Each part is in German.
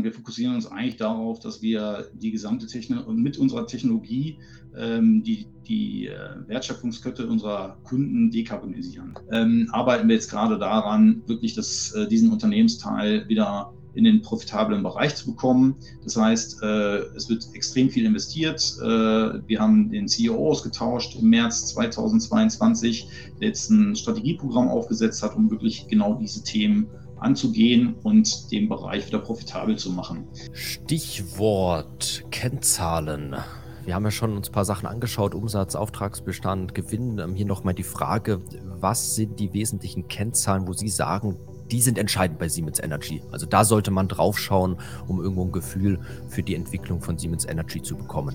sondern wir fokussieren uns eigentlich darauf, dass wir die gesamte Technologie mit unserer Technologie ähm, die, die äh, Wertschöpfungskette unserer Kunden dekarbonisieren. Ähm, arbeiten wir jetzt gerade daran, wirklich das, äh, diesen Unternehmensteil wieder in den profitablen Bereich zu bekommen. Das heißt, äh, es wird extrem viel investiert. Äh, wir haben den CEO ausgetauscht im März 2022, der jetzt ein Strategieprogramm aufgesetzt hat, um wirklich genau diese Themen anzugehen und den Bereich wieder profitabel zu machen. Stichwort Kennzahlen. Wir haben ja schon uns ein paar Sachen angeschaut, Umsatz, Auftragsbestand, Gewinn. Ähm, hier nochmal die Frage, was sind die wesentlichen Kennzahlen, wo Sie sagen, die sind entscheidend bei Siemens Energy. Also da sollte man draufschauen, um irgendwo ein Gefühl für die Entwicklung von Siemens Energy zu bekommen.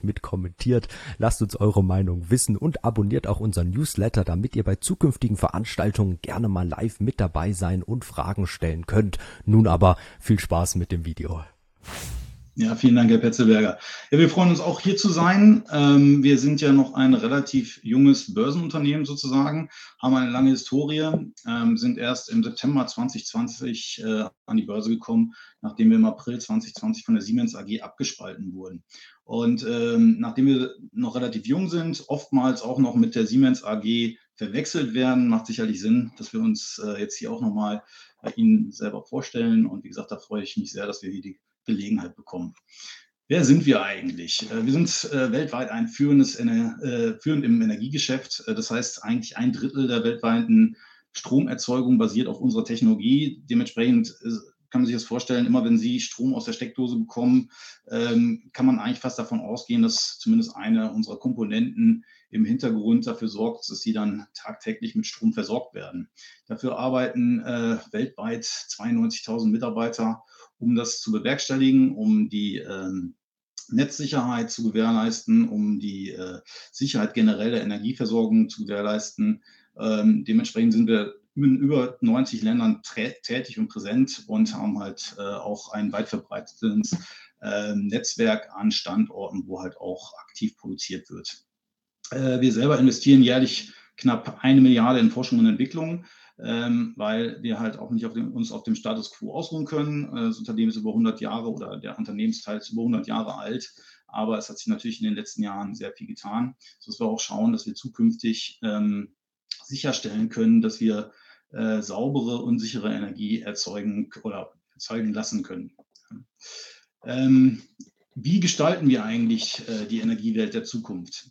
fleißig mit kommentiert. Lasst uns eure Meinung wissen und abonniert auch unseren Newsletter, damit ihr bei zukünftigen Veranstaltungen gerne mal live mit dabei sein und Fragen stellen könnt. Nun aber viel Spaß mit dem Video. Ja, vielen Dank, Herr Petzelberger. Ja, wir freuen uns auch hier zu sein. Ähm, wir sind ja noch ein relativ junges Börsenunternehmen sozusagen, haben eine lange Historie, ähm, sind erst im September 2020 äh, an die Börse gekommen, nachdem wir im April 2020 von der Siemens AG abgespalten wurden. Und ähm, nachdem wir noch relativ jung sind, oftmals auch noch mit der Siemens AG verwechselt werden, macht sicherlich Sinn, dass wir uns äh, jetzt hier auch nochmal bei Ihnen selber vorstellen. Und wie gesagt, da freue ich mich sehr, dass wir hier die Gelegenheit bekommen. Wer sind wir eigentlich? Äh, wir sind äh, weltweit ein führendes, äh, führend im Energiegeschäft. Das heißt, eigentlich ein Drittel der weltweiten Stromerzeugung basiert auf unserer Technologie. Dementsprechend kann man sich das vorstellen, immer wenn Sie Strom aus der Steckdose bekommen, ähm, kann man eigentlich fast davon ausgehen, dass zumindest eine unserer Komponenten im Hintergrund dafür sorgt, dass sie dann tagtäglich mit Strom versorgt werden. Dafür arbeiten äh, weltweit 92.000 Mitarbeiter um das zu bewerkstelligen, um die ähm, Netzsicherheit zu gewährleisten, um die äh, Sicherheit generell der Energieversorgung zu gewährleisten. Ähm, dementsprechend sind wir in über 90 Ländern tätig und präsent und haben halt äh, auch ein weit verbreitetes äh, Netzwerk an Standorten, wo halt auch aktiv produziert wird. Äh, wir selber investieren jährlich knapp eine Milliarde in Forschung und Entwicklung ähm, weil wir halt auch nicht auf dem, uns auf dem Status quo ausruhen können. Äh, das Unternehmen ist über 100 Jahre oder der Unternehmensteil ist über 100 Jahre alt, aber es hat sich natürlich in den letzten Jahren sehr viel getan, sodass wir auch schauen, dass wir zukünftig ähm, sicherstellen können, dass wir äh, saubere und sichere Energie erzeugen oder erzeugen lassen können. Ähm, wie gestalten wir eigentlich äh, die Energiewelt der Zukunft?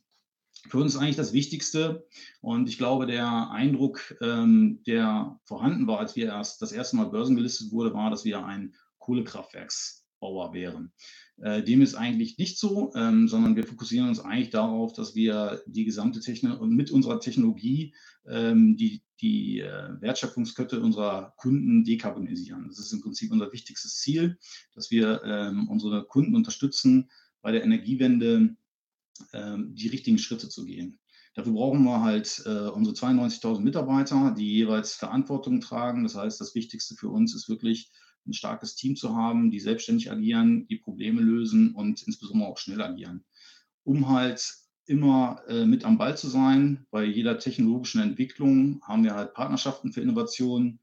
für uns eigentlich das Wichtigste. Und ich glaube, der Eindruck, ähm, der vorhanden war, als wir erst das erste Mal börsengelistet wurde, war, dass wir ein Kohlekraftwerksbauer wären. Äh, dem ist eigentlich nicht so, ähm, sondern wir fokussieren uns eigentlich darauf, dass wir die gesamte Technologie mit unserer Technologie ähm, die, die äh, Wertschöpfungskette unserer Kunden dekarbonisieren. Das ist im Prinzip unser wichtigstes Ziel, dass wir ähm, unsere Kunden unterstützen, bei der Energiewende ähm, die richtigen Schritte zu gehen. Dafür brauchen wir halt äh, unsere 92.000 Mitarbeiter, die jeweils Verantwortung tragen. Das heißt, das Wichtigste für uns ist wirklich ein starkes Team zu haben, die selbstständig agieren, die Probleme lösen und insbesondere auch schnell agieren, um halt immer äh, mit am Ball zu sein. Bei jeder technologischen Entwicklung haben wir halt Partnerschaften für Innovationen.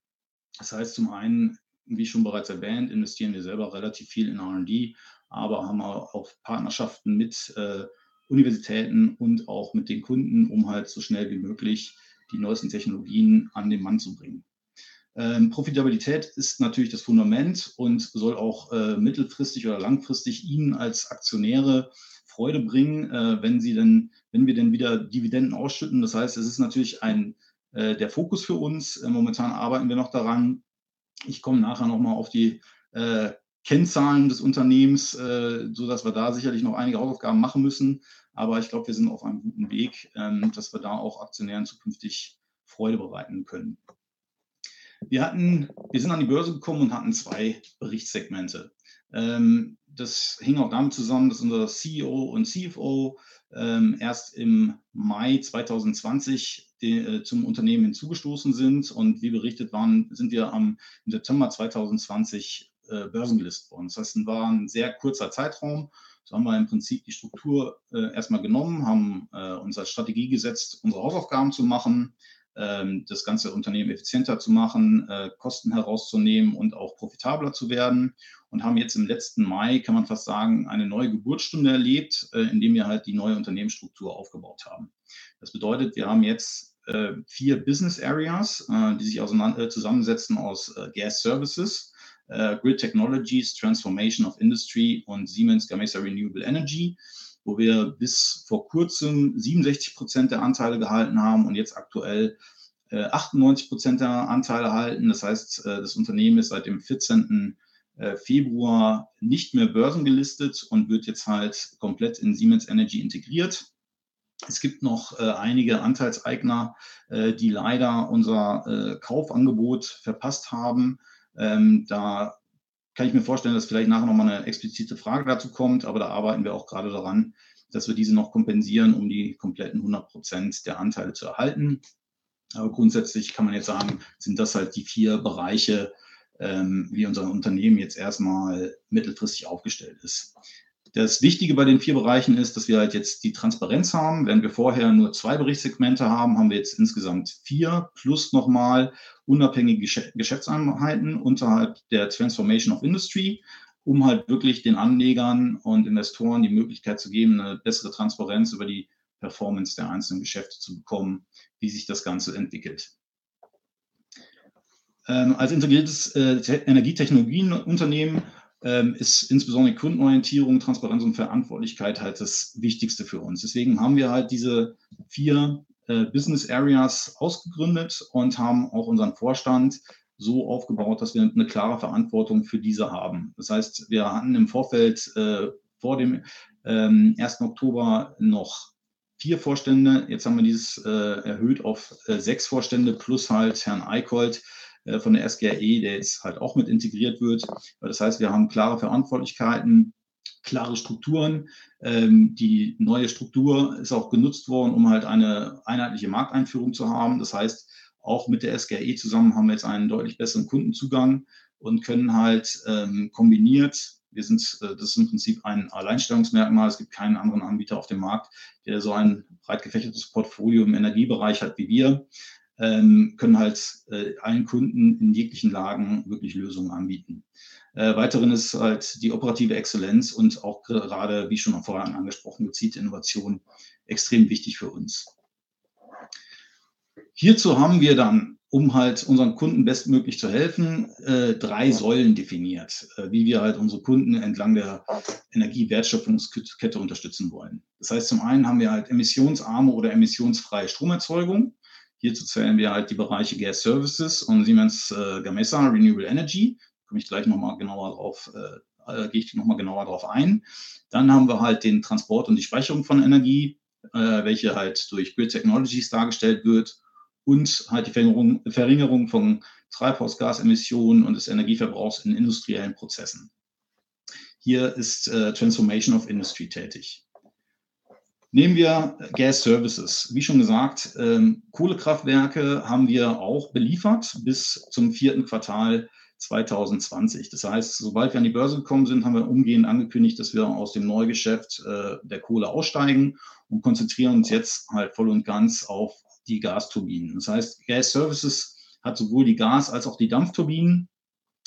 Das heißt, zum einen, wie schon bereits erwähnt, investieren wir selber relativ viel in RD, aber haben auch Partnerschaften mit äh, Universitäten und auch mit den Kunden, um halt so schnell wie möglich die neuesten Technologien an den Mann zu bringen. Ähm, Profitabilität ist natürlich das Fundament und soll auch äh, mittelfristig oder langfristig Ihnen als Aktionäre Freude bringen, äh, wenn Sie denn, wenn wir denn wieder Dividenden ausschütten. Das heißt, es ist natürlich ein äh, der Fokus für uns. Äh, momentan arbeiten wir noch daran. Ich komme nachher nochmal auf die äh, Kennzahlen des Unternehmens, äh, sodass wir da sicherlich noch einige Hausaufgaben machen müssen. Aber ich glaube, wir sind auf einem guten Weg, ähm, dass wir da auch Aktionären zukünftig Freude bereiten können. Wir, hatten, wir sind an die Börse gekommen und hatten zwei Berichtssegmente. Ähm, das hing auch damit zusammen, dass unser CEO und CFO ähm, erst im Mai 2020 die, äh, zum Unternehmen hinzugestoßen sind. Und wie berichtet waren, sind wir am, im September 2020 äh, börsengelistet worden. Das heißt, es war ein sehr kurzer Zeitraum. So haben wir im Prinzip die Struktur äh, erstmal genommen, haben äh, uns als Strategie gesetzt, unsere Hausaufgaben zu machen, das ganze Unternehmen effizienter zu machen, äh, Kosten herauszunehmen und auch profitabler zu werden und haben jetzt im letzten Mai, kann man fast sagen, eine neue Geburtsstunde erlebt, äh, indem wir halt die neue Unternehmensstruktur aufgebaut haben. Das bedeutet, wir haben jetzt äh, vier Business Areas, die sich zusammensetzen aus Gas Services, Grid Technologies, Transformation of Industry und Siemens Gamesa Renewable Energy wo wir bis vor kurzem 67 Prozent der Anteile gehalten haben und jetzt aktuell 98 äh, Prozent der Anteile halten. Das heißt, äh, das Unternehmen ist seit dem 14. Äh, Februar nicht mehr börsengelistet und wird jetzt halt komplett in Siemens Energy integriert. Es gibt noch einige Anteilseigner, die leider unser Kaufangebot verpasst haben. Ähm, da kann ich mir vorstellen, dass vielleicht nachher nochmal eine explizite Frage dazu kommt, aber da arbeiten wir auch gerade daran, dass wir diese noch kompensieren, um die kompletten 100 Prozent der Anteile zu erhalten. Aber grundsätzlich kann man jetzt sagen, sind das halt die vier Bereiche, ähm, wie unser Unternehmen jetzt erstmal mittelfristig aufgestellt ist. Das Wichtige bei den vier Bereichen ist, dass wir halt jetzt die Transparenz haben. Wenn wir vorher nur zwei Berichtssegmente haben, haben wir jetzt insgesamt vier plus nochmal unabhängige Geschäftseinheiten unterhalb der Transformation of Industry, um halt wirklich den Anlegern und Investoren die Möglichkeit zu geben, eine bessere Transparenz über die Performance der einzelnen Geschäfte zu bekommen, wie sich das Ganze entwickelt. Ähm, als integriertes äh, Energietechnologienunternehmen ist insbesondere Kundenorientierung, Transparenz und Verantwortlichkeit halt das Wichtigste für uns. Deswegen haben wir halt diese vier äh, Business Areas ausgegründet und haben auch unseren Vorstand so aufgebaut, dass wir eine klare Verantwortung für diese haben. Das heißt, wir hatten im Vorfeld äh, vor dem ähm, 1. Oktober noch vier Vorstände. Jetzt haben wir dieses äh, erhöht auf sechs Vorstände plus halt Herrn Eichold, äh, von der SGRE, der jetzt halt auch mit integriert wird. Das heißt, wir haben klare Verantwortlichkeiten, klare Strukturen. Ähm, die neue Struktur ist auch genutzt worden, um halt eine einheitliche Markteinführung zu haben. Das heißt, auch mit der SGRE zusammen haben wir jetzt einen deutlich besseren Kundenzugang und können halt ähm, kombiniert wir sind, äh, das ist im Prinzip ein Alleinstellungsmerkmal. Es gibt keinen anderen Anbieter auf dem Markt, der so ein breit gefächertes Portfolio im Energiebereich hat wie wir können halt äh, allen Kunden in jeglichen Lagen wirklich Lösungen anbieten. Äh, weiteren ist halt die operative Exzellenz und auch gerade, wie schon vorher angesprochen, gezielte Innovation extrem wichtig für uns. Hierzu haben wir dann, um halt unseren Kunden bestmöglich zu helfen, äh, drei Säulen definiert, äh, wie wir halt unsere Kunden entlang der Energiewertschöpfungskette unterstützen wollen. Das heißt, zum einen haben wir halt emissionsarme oder emissionsfreie Stromerzeugung. Hierzu zählen wir halt die Bereiche Gas Services und Siemens äh, Gamesa Renewable Energy. Da komme ich gleich nochmal genauer drauf, äh, äh, gehe ich nochmal genauer drauf ein. Dann haben wir halt den Transport und die Speicherung von Energie, äh, welche halt durch Grid Technologies dargestellt wird und halt die Verringerung, Verringerung von Treibhausgasemissionen und des Energieverbrauchs in industriellen Prozessen. Hier ist äh, Transformation of Industry tätig. Nehmen wir Gas Services. Wie schon gesagt, ähm, Kohlekraftwerke haben wir auch beliefert bis zum vierten Quartal 2020. Das heißt, sobald wir an die Börse gekommen sind, haben wir umgehend angekündigt, dass wir aus dem Neugeschäft äh, der Kohle aussteigen und konzentrieren uns jetzt halt voll und ganz auf die Gasturbinen. Das heißt, Gas Services hat sowohl die Gas- als auch die Dampfturbinen,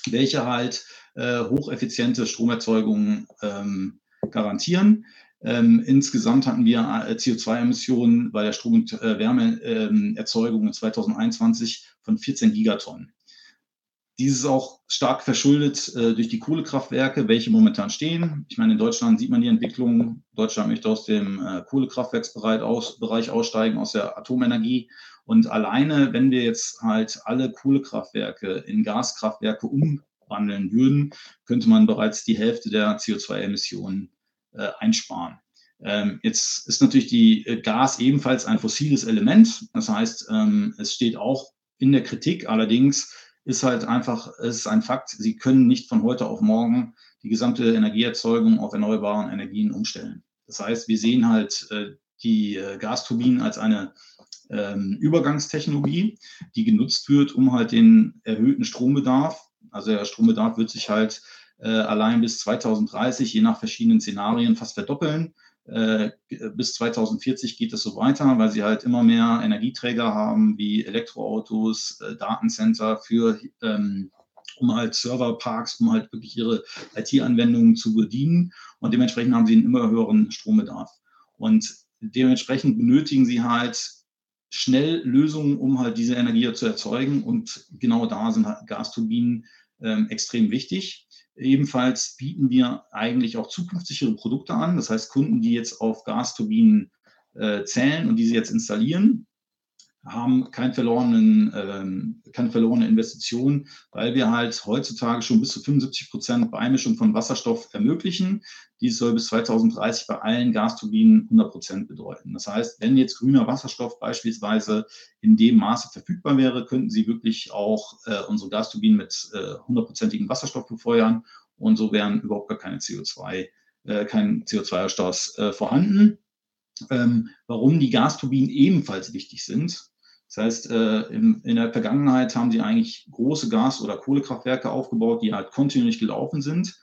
welche halt äh, hocheffiziente Stromerzeugung ähm, garantieren. Ähm, insgesamt hatten wir äh, CO2-Emissionen bei der Strom- und äh, Wärmeerzeugung in 2021 von 14 Gigatonnen. Dies ist auch stark verschuldet äh, durch die Kohlekraftwerke, welche momentan stehen. Ich meine, in Deutschland sieht man die Entwicklung. Deutschland möchte aus dem äh, Kohlekraftwerksbereich aus, aussteigen, aus der Atomenergie. Und alleine, wenn wir jetzt halt alle Kohlekraftwerke in Gaskraftwerke umwandeln würden, könnte man bereits die Hälfte der CO2-Emissionen äh, einsparen. Ähm, jetzt ist natürlich die äh, Gas ebenfalls ein fossiles Element. Das heißt, ähm, es steht auch in der Kritik. Allerdings ist halt einfach, es ist ein Fakt, Sie können nicht von heute auf morgen die gesamte Energieerzeugung auf erneuerbaren Energien umstellen. Das heißt, wir sehen halt äh, die äh, Gasturbinen als eine ähm, Übergangstechnologie, die genutzt wird, um halt den erhöhten Strombedarf, also der Strombedarf wird sich halt allein bis 2030 je nach verschiedenen Szenarien fast verdoppeln. Äh, bis 2040 geht es so weiter, weil sie halt immer mehr Energieträger haben, wie Elektroautos, äh, Datencenter für, ähm, um halt Serverparks, um halt wirklich ihre IT-Anwendungen zu bedienen. Und dementsprechend haben sie einen immer höheren Strombedarf. Und dementsprechend benötigen sie halt schnell Lösungen, um halt diese Energie zu erzeugen. Und genau da sind halt Gasturbinen ähm, extrem wichtig. Ebenfalls bieten wir eigentlich auch zukunftssichere Produkte an. Das heißt, Kunden, die jetzt auf Gasturbinen äh, zählen und diese jetzt installieren, haben kein verlorenen, ähm, keine verlorene Investition, weil wir halt heutzutage schon bis zu 75 Prozent Beimischung von Wasserstoff ermöglichen. Dies soll bis 2030 bei allen Gasturbinen 100 Prozent bedeuten. Das heißt, wenn jetzt grüner Wasserstoff beispielsweise in dem Maße verfügbar wäre, könnten Sie wirklich auch äh, unsere Gasturbinen mit äh, hundertprozentigem äh, Wasserstoff befeuern und so wären überhaupt gar keine CO2, äh, kein CO2-Ausstoß äh, vorhanden. Ähm, warum die Gasturbinen ebenfalls wichtig sind, das heißt, äh, in, in, der Vergangenheit haben sie eigentlich große Gas- oder Kohlekraftwerke aufgebaut, die halt kontinuierlich gelaufen sind.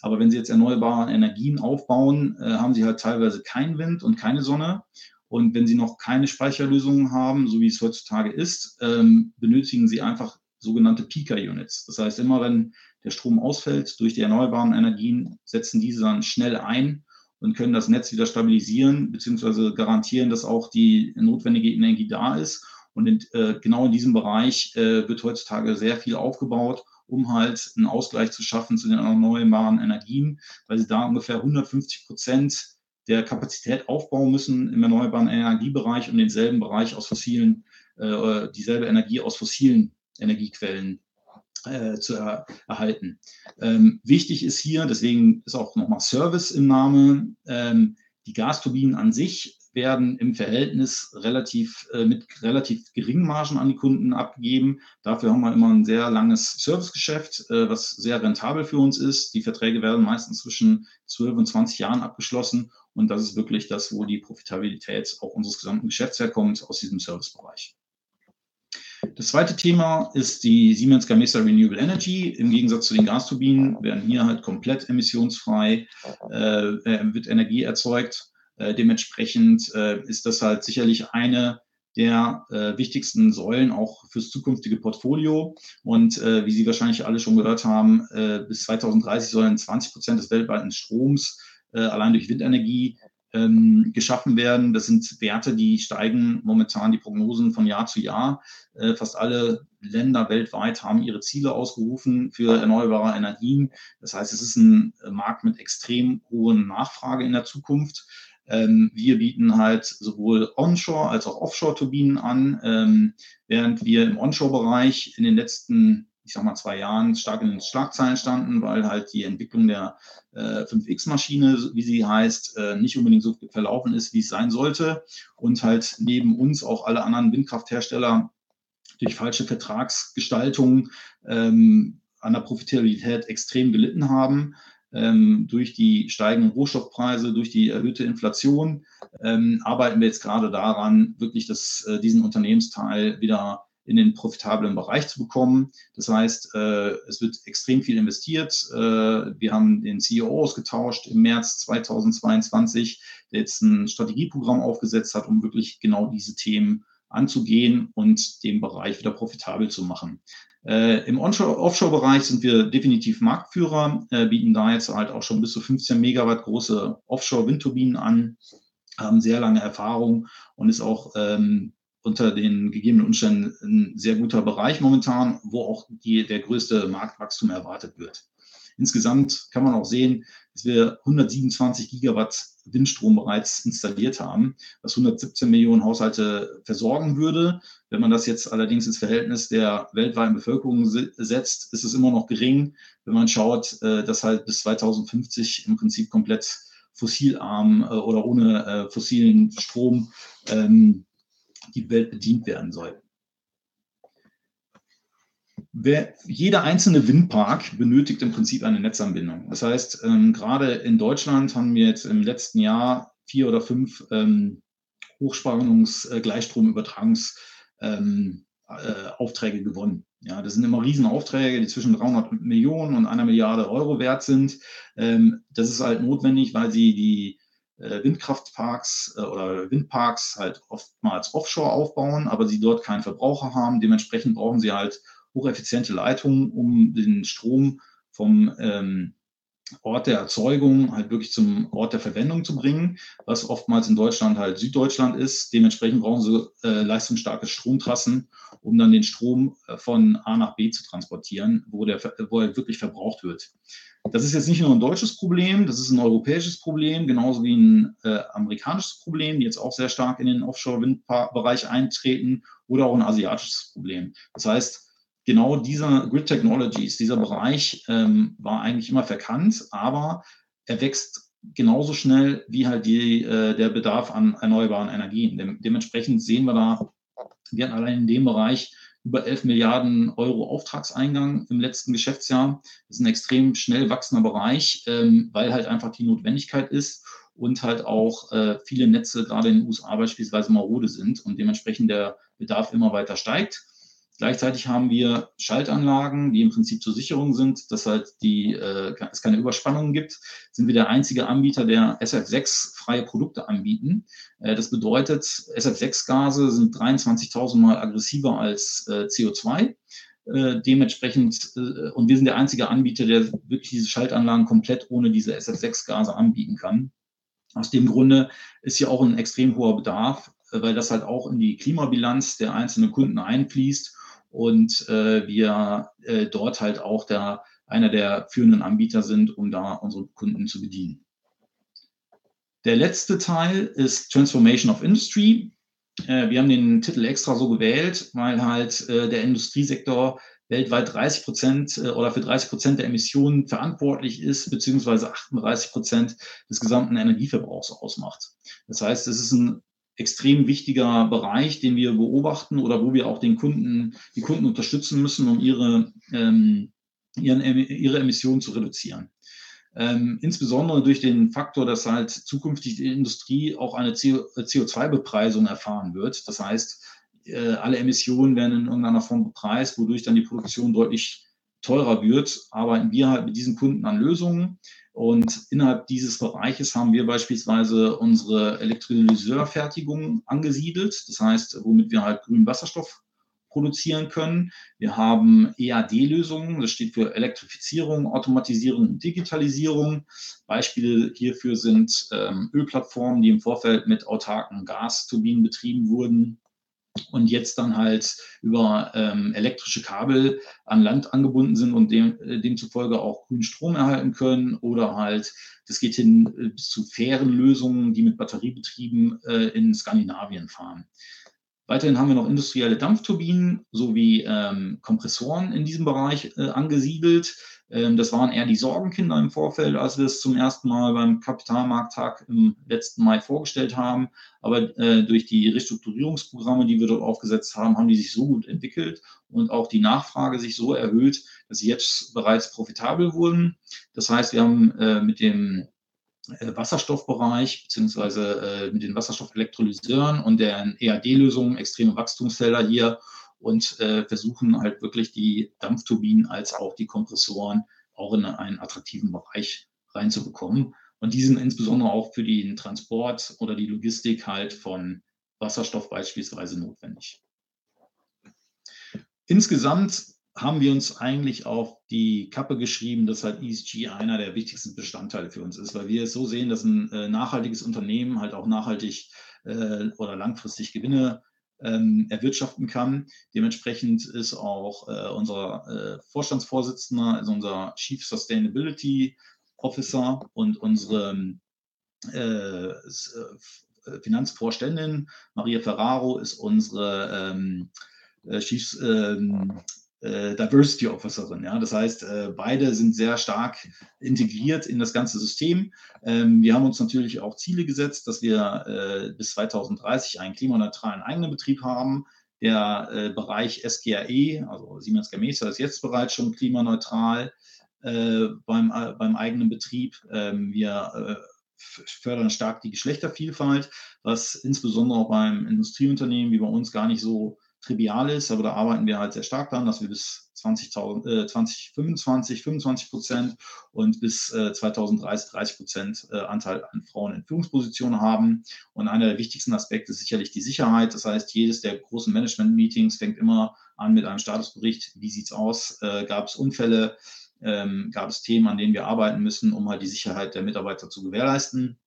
Aber wenn sie jetzt erneuerbare Energien aufbauen, äh, haben sie halt teilweise keinen Wind und keine Sonne. Und wenn sie noch keine Speicherlösungen haben, so wie es heutzutage ist, ähm, benötigen sie einfach sogenannte Peaker-Units. Das heißt, immer wenn der Strom ausfällt durch die erneuerbaren Energien, setzen diese dann schnell ein und können das Netz wieder stabilisieren, beziehungsweise garantieren, dass auch die notwendige Energie da ist. Und in, äh, genau in diesem Bereich äh, wird heutzutage sehr viel aufgebaut, um halt einen Ausgleich zu schaffen zu den erneuerbaren Energien, weil sie da ungefähr 150 Prozent der Kapazität aufbauen müssen im erneuerbaren Energiebereich und denselben Bereich aus fossilen, äh, dieselbe Energie aus fossilen Energiequellen äh, zu er, erhalten. Ähm, wichtig ist hier, deswegen ist auch nochmal Service im Namen, ähm, die Gasturbinen an sich werden im Verhältnis relativ äh, mit relativ geringen Margen an die Kunden abgegeben. Dafür haben wir immer ein sehr langes Servicegeschäft, äh, was sehr rentabel für uns ist. Die Verträge werden meistens zwischen 12 und 20 Jahren abgeschlossen und das ist wirklich das, wo die Profitabilität auch unseres gesamten Geschäfts herkommt aus diesem Servicebereich. Das zweite Thema ist die Siemens Gamesa Renewable Energy. Im Gegensatz zu den Gasturbinen werden hier halt komplett emissionsfrei, äh, äh wird Energie erzeugt. Äh, dementsprechend äh, ist das halt sicherlich eine der äh, wichtigsten Säulen auch fürs zukünftige Portfolio. Und äh, wie Sie wahrscheinlich alle schon gehört haben, bis 2030 sollen 20 Prozent des weltweiten Stroms allein durch Windenergie ähm, geschaffen werden. Das sind Werte, die steigen momentan, die Prognosen von Jahr zu Jahr. Äh, fast alle Länder weltweit haben ihre Ziele ausgerufen für erneuerbare Energien. Das heißt, es ist ein Markt mit extrem hohen Nachfrage in der Zukunft. Ähm, wir bieten halt sowohl Onshore als auch Offshore-Turbinen an, ähm, während wir im Onshore-Bereich in den letzten, ich sag mal, zwei Jahren stark in den Schlagzeilen standen, weil halt die Entwicklung der äh, 5X-Maschine, wie sie heißt, äh, nicht unbedingt so verlaufen ist, wie es sein sollte. Und halt neben uns auch alle anderen Windkrafthersteller durch falsche Vertragsgestaltung ähm, an der Profitabilität extrem gelitten haben ähm, durch die steigenden Rohstoffpreise, durch die erhöhte Inflation, ähm, arbeiten wir jetzt gerade daran, wirklich das, äh, diesen Unternehmensteil wieder in den profitablen Bereich zu bekommen. Das heißt, äh, es wird extrem viel investiert. Äh, wir haben den CEO ausgetauscht im März 2022, der jetzt ein Strategieprogramm aufgesetzt hat, um wirklich genau diese Themen anzugehen und den Bereich wieder profitabel zu machen. Äh, Im Offshore-Bereich sind wir definitiv Marktführer, äh, bieten da jetzt halt auch schon bis zu 15 Megawatt große Offshore-Windturbinen an, haben sehr lange Erfahrung und ist auch ähm, unter den gegebenen Umständen ein sehr guter Bereich momentan, wo auch die, der größte Marktwachstum erwartet wird. Insgesamt kann man auch sehen, dass wir 127 Gigawatt Windstrom bereits installiert haben, was 117 Millionen Haushalte versorgen würde. Wenn man das jetzt allerdings ins Verhältnis der weltweiten Bevölkerung setzt, ist es immer noch gering, wenn man schaut, äh, dass halt bis 2050 im Prinzip komplett fossilarm äh, oder ohne äh, fossilen Strom ähm, die Welt bedient werden soll. Wer, jeder einzelne Windpark benötigt im Prinzip eine Netzanbindung. Das heißt, ähm, gerade in Deutschland haben wir jetzt im letzten Jahr vier oder fünf ähm, Hochspannungs-Gleichstromübertragungsaufträge ähm, äh, gewonnen. Ja, das sind immer Riesenaufträge, die zwischen 300 Millionen und einer Milliarde Euro wert sind. Ähm, das ist halt notwendig, weil sie die äh, Windkraftparks äh, oder Windparks halt oftmals offshore aufbauen, aber sie dort keinen Verbraucher haben. Dementsprechend brauchen sie halt hocheffiziente Leitungen, um den Strom vom ähm, Ort der Erzeugung halt wirklich zum Ort der Verwendung zu bringen, was oftmals in Deutschland halt Süddeutschland ist. Dementsprechend brauchen sie äh, leistungsstarke Stromtrassen, um dann den Strom äh, von A nach B zu transportieren, wo, der, wo er wirklich verbraucht wird. Das ist jetzt nicht nur ein deutsches Problem, das ist ein europäisches Problem, genauso wie ein äh, amerikanisches Problem, die jetzt auch sehr stark in den Offshore-Windbereich eintreten, oder auch ein asiatisches Problem. Das heißt, genau dieser Grid Technologies, dieser Bereich ähm, war eigentlich immer verkannt, aber er wächst genauso schnell wie halt die, äh, der Bedarf an erneuerbaren Energien. Dem, dementsprechend sehen wir da, wir hatten allein in dem Bereich über 11 Milliarden Euro Auftragseingang im letzten Geschäftsjahr. Das ist ein extrem schnell wachsender Bereich, ähm, weil halt einfach die Notwendigkeit ist und halt auch äh, viele Netze gerade in den USA beispielsweise marode sind und dementsprechend der Bedarf immer weiter steigt. Gleichzeitig haben wir Schaltanlagen, die im Prinzip zur Sicherung sind, dass halt die, äh, es keine Überspannungen gibt. Sind wir der einzige Anbieter, der SF6-freie Produkte anbieten. Äh, das bedeutet, SF6-Gase sind 23.000 Mal aggressiver als äh, CO2. Äh, dementsprechend, äh, und wir sind der einzige Anbieter, der wirklich diese Schaltanlagen komplett ohne diese SF6-Gase anbieten kann. Aus dem Grunde ist hier auch ein extrem hoher Bedarf, äh, weil das halt auch in die Klimabilanz der einzelnen Kunden einfließt und äh, wir äh, dort halt auch der, einer der führenden Anbieter sind, um da unsere Kunden zu bedienen. Der letzte Teil ist Transformation of Industry. Äh, wir haben den Titel extra so gewählt, weil halt äh, der Industriesektor weltweit 30 Prozent äh, oder für 30 Prozent der Emissionen verantwortlich ist, beziehungsweise 38 Prozent des gesamten Energieverbrauchs ausmacht. Das heißt, es ist ein extrem wichtiger Bereich, den wir beobachten oder wo wir auch den Kunden, die Kunden unterstützen müssen, um ihre, ähm, ihren, ihre Emissionen zu reduzieren. Ähm, insbesondere durch den Faktor, dass halt zukünftig die Industrie auch eine CO2-Bepreisung erfahren wird. Das heißt, äh, alle Emissionen werden in irgendeiner Form bepreist, wodurch dann die Produktion deutlich teurer wird. Arbeiten wir halt mit diesen Kunden an Lösungen, und innerhalb dieses Bereiches haben wir beispielsweise unsere Elektrolyseurfertigung angesiedelt. Das heißt, womit wir halt grünen Wasserstoff produzieren können. Wir haben EAD-Lösungen, das steht für Elektrifizierung, Automatisierung und Digitalisierung. Beispiele hierfür sind ähm, Ölplattformen, die im Vorfeld mit autarken Gasturbinen betrieben wurden, und jetzt dann halt über ähm, elektrische Kabel an Land angebunden sind und dem, äh, demzufolge auch grünen Strom erhalten können oder halt, das geht hin äh, bis zu fairen Lösungen, die mit Batteriebetrieben äh, in Skandinavien fahren. Weiterhin haben wir noch industrielle Dampfturbinen sowie ähm, Kompressoren in diesem Bereich äh, angesiedelt. Ähm, das waren eher die Sorgenkinder im Vorfeld, als wir es zum ersten Mal beim Kapitalmarkttag im letzten Mai vorgestellt haben. Aber äh, durch die Restrukturierungsprogramme, die wir dort aufgesetzt haben, haben die sich so gut entwickelt und auch die Nachfrage sich so erhöht, dass sie jetzt bereits profitabel wurden. Das heißt, wir haben äh, mit dem Wasserstoffbereich beziehungsweise äh, mit den Wasserstoffelektrolyseuren und deren EAD-Lösungen extreme Wachstumsfelder hier und äh, versuchen halt wirklich die Dampfturbinen als auch die Kompressoren auch in einen attraktiven Bereich reinzubekommen. Und die sind insbesondere auch für den Transport oder die Logistik halt von Wasserstoff beispielsweise notwendig. Insgesamt haben wir uns eigentlich auf die Kappe geschrieben, dass halt ESG einer der wichtigsten Bestandteile für uns ist, weil wir es so sehen, dass ein äh, nachhaltiges Unternehmen halt auch nachhaltig äh, oder langfristig Gewinne ähm, erwirtschaften kann. Dementsprechend ist auch äh, unser äh, Vorstandsvorsitzender, also unser Chief Sustainability Officer und unsere äh, äh Finanzvorständin Maria Ferraro ist unsere ähm, Chief ähm, äh, Diversity Officerin. Ja? Das heißt, äh, beide sind sehr stark integriert in das ganze System. Ähm, wir haben uns natürlich auch Ziele gesetzt, dass wir äh, bis 2030 einen klimaneutralen eigenen Betrieb haben. Der äh, Bereich SGRE, also Siemens Gamesa, ist jetzt bereits schon klimaneutral äh, beim, äh, beim eigenen Betrieb. Ähm, wir fördern stark die Geschlechtervielfalt, was insbesondere auch beim Industrieunternehmen wie bei uns gar nicht so trivial ist, aber da arbeiten wir halt sehr stark daran, dass wir bis 20, äh, 2025 25 Prozent und bis äh, 2030 30 Prozent äh, Anteil an Frauen in Führungspositionen haben. Und einer der wichtigsten Aspekte ist sicherlich die Sicherheit. Das heißt, jedes der großen Management-Meetings fängt immer an mit einem Statusbericht. Wie sieht es aus? Äh, gab es Unfälle? Ähm, gab es Themen, an denen wir arbeiten müssen, um halt die Sicherheit der Mitarbeiter zu gewährleisten?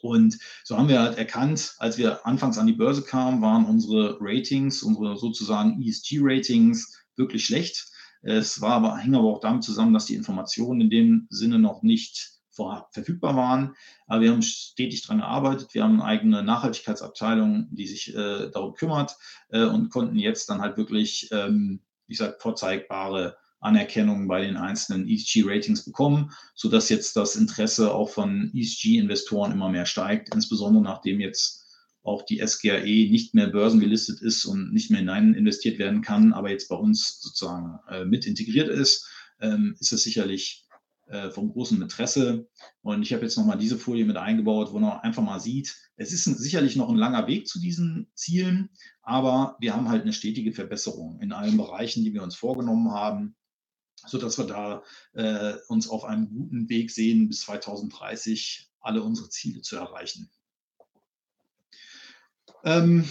Und so haben wir halt erkannt, als wir anfangs an die Börse kamen, waren unsere Ratings, unsere sozusagen ESG-Ratings wirklich schlecht. Es war aber, hing aber auch damit zusammen, dass die Informationen in dem Sinne noch nicht verfügbar waren. Aber wir haben stetig daran gearbeitet. Wir haben eine eigene Nachhaltigkeitsabteilung, die sich äh, darum kümmert äh, und konnten jetzt dann halt wirklich, ähm, ich sage, vorzeigbare Anerkennung bei den einzelnen ESG-Ratings bekommen, sodass jetzt das Interesse auch von ESG-Investoren immer mehr steigt, insbesondere nachdem jetzt auch die SGAE nicht mehr börsengelistet ist und nicht mehr hinein investiert werden kann, aber jetzt bei uns sozusagen äh, mit integriert ist, ähm, ist es sicherlich äh, vom großen Interesse. Und ich habe jetzt nochmal diese Folie mit eingebaut, wo man einfach mal sieht, es ist ein, sicherlich noch ein langer Weg zu diesen Zielen, aber wir haben halt eine stetige Verbesserung in allen Bereichen, die wir uns vorgenommen haben sodass wir da äh, uns auf einem guten Weg sehen, bis 2030 alle unsere Ziele zu erreichen. Ähm,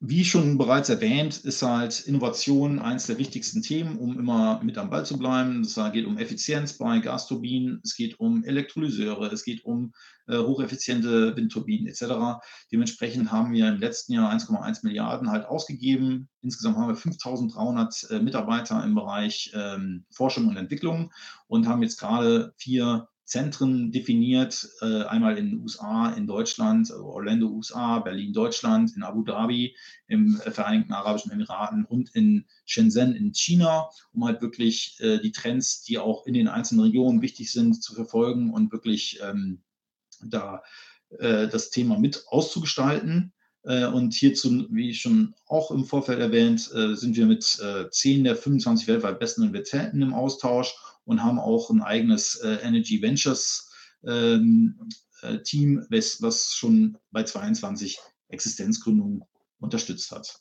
wie schon bereits erwähnt, ist halt Innovation eines der wichtigsten Themen, um immer mit am Ball zu bleiben. Es geht um Effizienz bei Gasturbinen, es geht um Elektrolyseure, es geht um äh, hocheffiziente Windturbinen etc. Dementsprechend haben wir im letzten Jahr 1,1 Milliarden halt ausgegeben. Insgesamt haben wir 5.300 äh, Mitarbeiter im Bereich ähm, Forschung und Entwicklung und haben jetzt gerade vier Zentren definiert, äh, einmal in den USA, in Deutschland, also Orlando, USA, Berlin, Deutschland, in Abu Dhabi, im äh, Vereinigten Arabischen Emiraten und in Shenzhen in China, um halt wirklich äh, die Trends, die auch in den einzelnen Regionen wichtig sind, zu verfolgen und wirklich ähm, da das Thema mit auszugestalten. Und hierzu, wie schon auch im Vorfeld erwähnt, äh, sind wir mit zehn der 25 weltweit besten Universitäten im Austausch und haben auch ein eigenes äh, Energy Ventures ähm, äh, Team, was, was schon bei 22 Existenzgründungen unterstützt hat.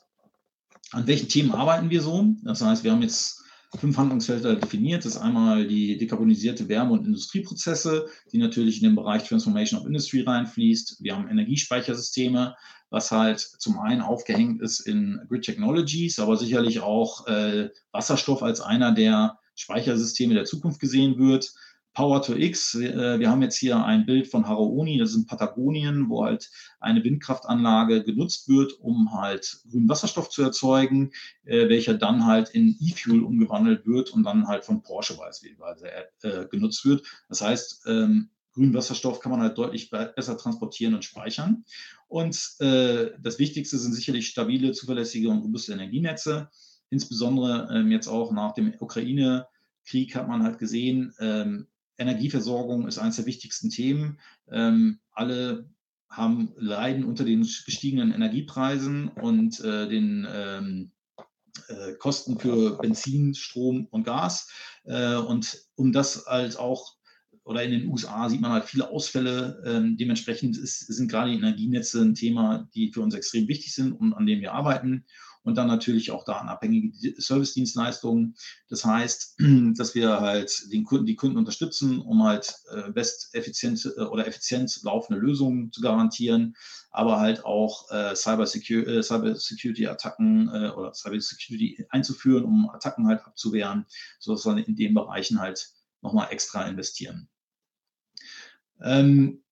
An welchen Themen arbeiten wir so? Das heißt, wir haben jetzt fünf Handlungsfelder definiert. Das ist einmal die dekarbonisierte Wärme- und Industrieprozesse, die natürlich in den Bereich Transformation of Industry reinfließt. Wir haben Energiespeichersysteme, was halt zum einen aufgehängt ist in Grid Technologies, aber sicherlich auch äh, Wasserstoff als einer der Speichersysteme der Zukunft gesehen wird. Power to X, äh, wir haben jetzt hier ein Bild von Haraoni, das ist in Patagonien, wo halt eine Windkraftanlage genutzt wird, um halt grünen Wasserstoff zu erzeugen, äh, welcher dann halt in E-Fuel umgewandelt wird und dann halt von Porsche beispielsweise äh, genutzt wird. Das heißt, ähm, grünen Wasserstoff kann man halt deutlich besser transportieren und speichern. Und das Wichtigste sind sicherlich stabile, zuverlässige und robuste Energienetze. Insbesondere ähm, jetzt auch nach dem Ukraine-Krieg hat man halt gesehen, ähm, Energieversorgung ist eines der wichtigsten Themen. Ähm, alle haben leiden unter den gestiegenen Energiepreisen und äh, den ähm, äh, Kosten für Benzin, Strom und Gas. Äh, und um das halt auch oder in den USA sieht man halt viele Ausfälle. Ähm, dementsprechend ist, sind gerade die Energienetze ein Thema, die für uns extrem wichtig sind und an dem wir arbeiten und dann natürlich auch datenabhängige Service-Dienstleistungen. Das heißt, dass wir halt den Kunden, die Kunden unterstützen, um halt äh, best effizient äh, oder effizient laufende Lösungen zu garantieren, aber halt auch äh, Cyber-Security-Attacken oder Cyber-Security einzuführen, um Attacken halt abzuwehren, sodass wir in den Bereichen halt nochmal extra investieren. Ähm,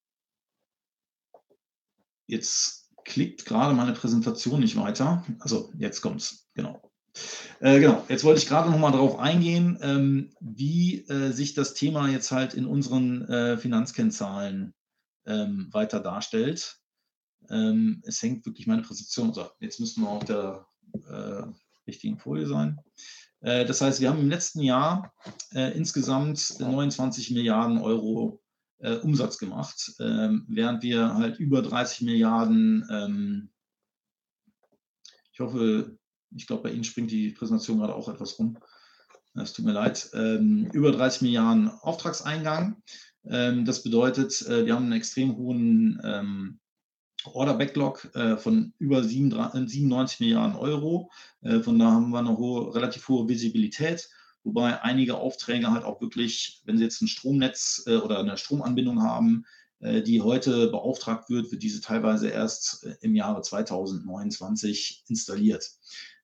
jetzt klickt gerade meine Präsentation nicht weiter. Also jetzt kommt es, genau. Äh, genau, jetzt wollte ich gerade noch mal darauf eingehen, ähm, wie äh, sich das Thema jetzt halt in unseren äh, Finanzkennzahlen ähm, weiter darstellt. Ähm, es hängt wirklich meine Präsentation, so, jetzt müssen wir auf der äh, richtigen Folie sein. Äh, das heißt, wir haben im letzten Jahr äh, insgesamt 29 Milliarden Euro äh, Umsatz gemacht, ähm, während wir halt über 30 Milliarden, ähm, ich hoffe, ich glaube, bei Ihnen springt die Präsentation gerade auch etwas rum. Es tut mir leid. Ähm, über 30 Milliarden Auftragseingang. Ähm, das bedeutet, äh, wir haben einen extrem hohen ähm, Order Backlog äh, von über 97 Milliarden Euro. Äh, von da haben wir eine hohe, relativ hohe Visibilität, wobei einige Aufträge halt auch wirklich, wenn Sie jetzt ein Stromnetz äh, oder eine Stromanbindung haben, die heute beauftragt wird, wird diese teilweise erst im Jahre 2029 installiert.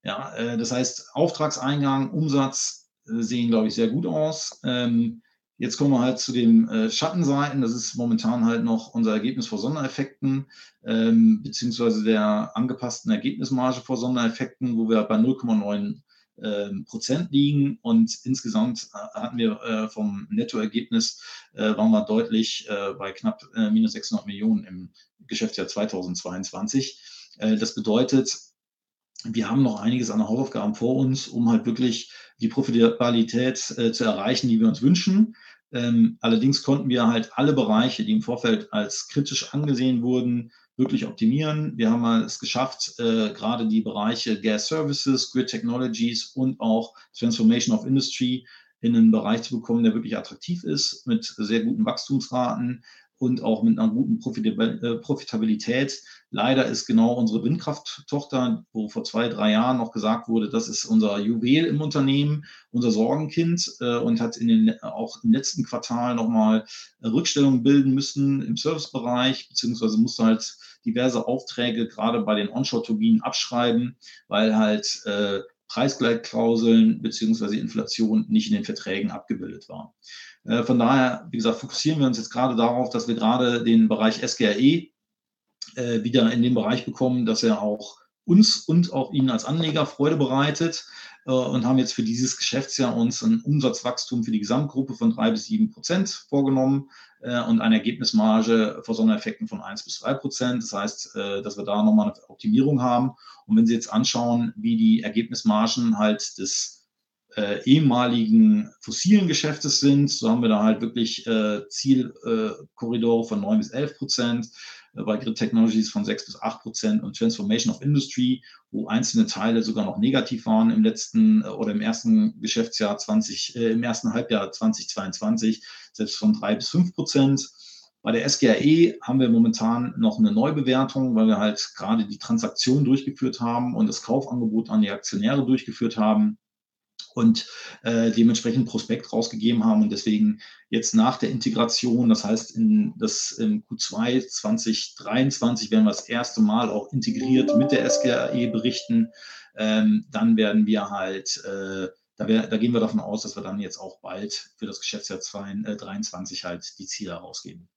Ja, das heißt, Auftragseingang, Umsatz sehen, glaube ich, sehr gut aus. Ähm, Jetzt kommen wir halt zu den äh, Schattenseiten. Das ist momentan halt noch unser Ergebnis vor Sondereffekten, ähm, beziehungsweise der angepassten Ergebnismarge vor Sondereffekten, wo wir bei 0,9 ähm, Prozent liegen. Und insgesamt äh, hatten wir äh, vom Nettoergebnis, äh, waren wir deutlich bei knapp minus 600 Millionen im Geschäftsjahr 2022. das bedeutet, wir haben noch einiges an Hausaufgaben vor uns, um halt wirklich die Profitabilität zu erreichen, die wir uns wünschen. Ähm, allerdings konnten wir halt alle Bereiche, die im Vorfeld als kritisch angesehen wurden, wirklich optimieren. Wir haben es geschafft, äh, gerade die Bereiche Gas Services, Grid Technologies und auch Transformation of Industry in einen Bereich zu bekommen, der wirklich attraktiv ist, mit sehr guten Wachstumsraten, und auch mit einer guten äh, Profitabilität. Leider ist genau unsere Windkrafttochter, wo vor zwei, drei Jahren noch gesagt wurde, das ist unser Juwel im Unternehmen, unser Sorgenkind äh, und hat in den, auch im letzten Quartal nochmal Rückstellungen bilden müssen im Servicebereich, beziehungsweise musste halt diverse Aufträge gerade bei den Onshore-Turbinen abschreiben, weil halt äh, Preisgleitklauseln beziehungsweise Inflation nicht in den Verträgen abgebildet waren. Äh, von daher, wie gesagt, fokussieren wir uns jetzt gerade darauf, dass wir gerade den Bereich SGRE äh, wieder in den Bereich bekommen, dass er auch uns und auch Ihnen als Anleger Freude bereitet äh, und haben jetzt für dieses Geschäftsjahr uns ein Umsatzwachstum für die Gesamtgruppe von drei bis sieben Prozent vorgenommen und eine Ergebnismarge vor Sondereffekten von eins bis drei Prozent. Das heißt, dass wir da nochmal eine Optimierung haben. Und wenn Sie jetzt anschauen, wie die Ergebnismargen halt des äh, ehemaligen fossilen Geschäftes sind. So haben wir da halt wirklich äh, Zielkorridore von 9 bis 11 Prozent, äh, bei Grid Technologies von 6 bis 8 Prozent und Transformation of Industry, wo einzelne Teile sogar noch negativ waren im letzten äh, oder im ersten Geschäftsjahr 20, äh, im ersten Halbjahr 2022, selbst von 3 bis 5 Prozent. Bei der SGAE haben wir momentan noch eine Neubewertung, weil wir halt gerade die Transaktion durchgeführt haben und das Kaufangebot an die Aktionäre durchgeführt haben und äh, dementsprechend Prospekt rausgegeben haben und deswegen jetzt nach der Integration, das heißt in das in Q2 2023 werden wir das erste Mal auch integriert mit der SGAE berichten, ähm, dann werden wir halt äh, da, wär, da, gehen wir davon aus, dass wir dann jetzt auch bald für das Geschäftsjahr 2023 äh, halt die Ziele herausgeben.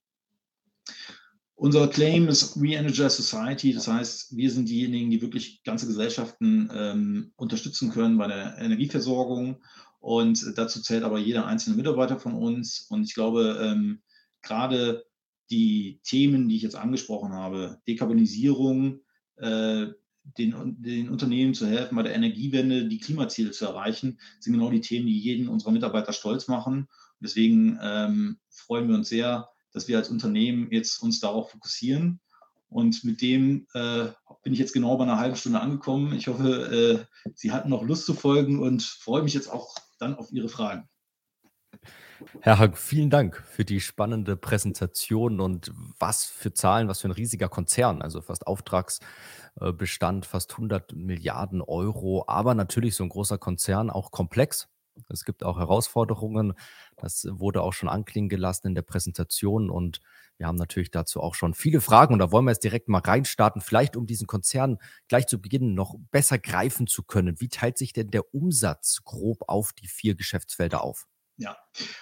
Unser Claim ist We Energize Society, das heißt, wir sind diejenigen, die wirklich ganze Gesellschaften ähm, unterstützen können bei der Energieversorgung. Und dazu zählt aber jeder einzelne Mitarbeiter von uns. Und ich glaube, ähm, gerade die Themen, die ich jetzt angesprochen habe, Dekarbonisierung, äh, den, den, Unternehmen zu helfen, bei der Energiewende die Klimaziele zu erreichen, sind genau die Themen, die jeden unserer Mitarbeiter stolz machen. Und deswegen ähm, freuen wir uns sehr, dass wir als Unternehmen jetzt uns darauf fokussieren. Und mit dem äh, bin ich jetzt genau bei einer halben Stunde angekommen. Ich hoffe, äh, Sie hatten noch Lust zu folgen und freue mich jetzt auch dann auf Ihre Fragen. Herr Hack, vielen Dank für die spannende Präsentation und was für Zahlen, was für ein riesiger Konzern, also fast Auftragsbestand, fast 100 Milliarden Euro, aber natürlich so ein großer Konzern auch komplex. Es gibt auch Herausforderungen. Das wurde auch schon anklingen gelassen in der Präsentation und wir haben natürlich dazu auch schon viele Fragen und da wollen wir jetzt direkt mal reinstarten, vielleicht um diesen Konzern gleich zu Beginn noch besser greifen zu können. Wie teilt sich denn der Umsatz grob auf die vier Geschäftsfelder auf? Ja,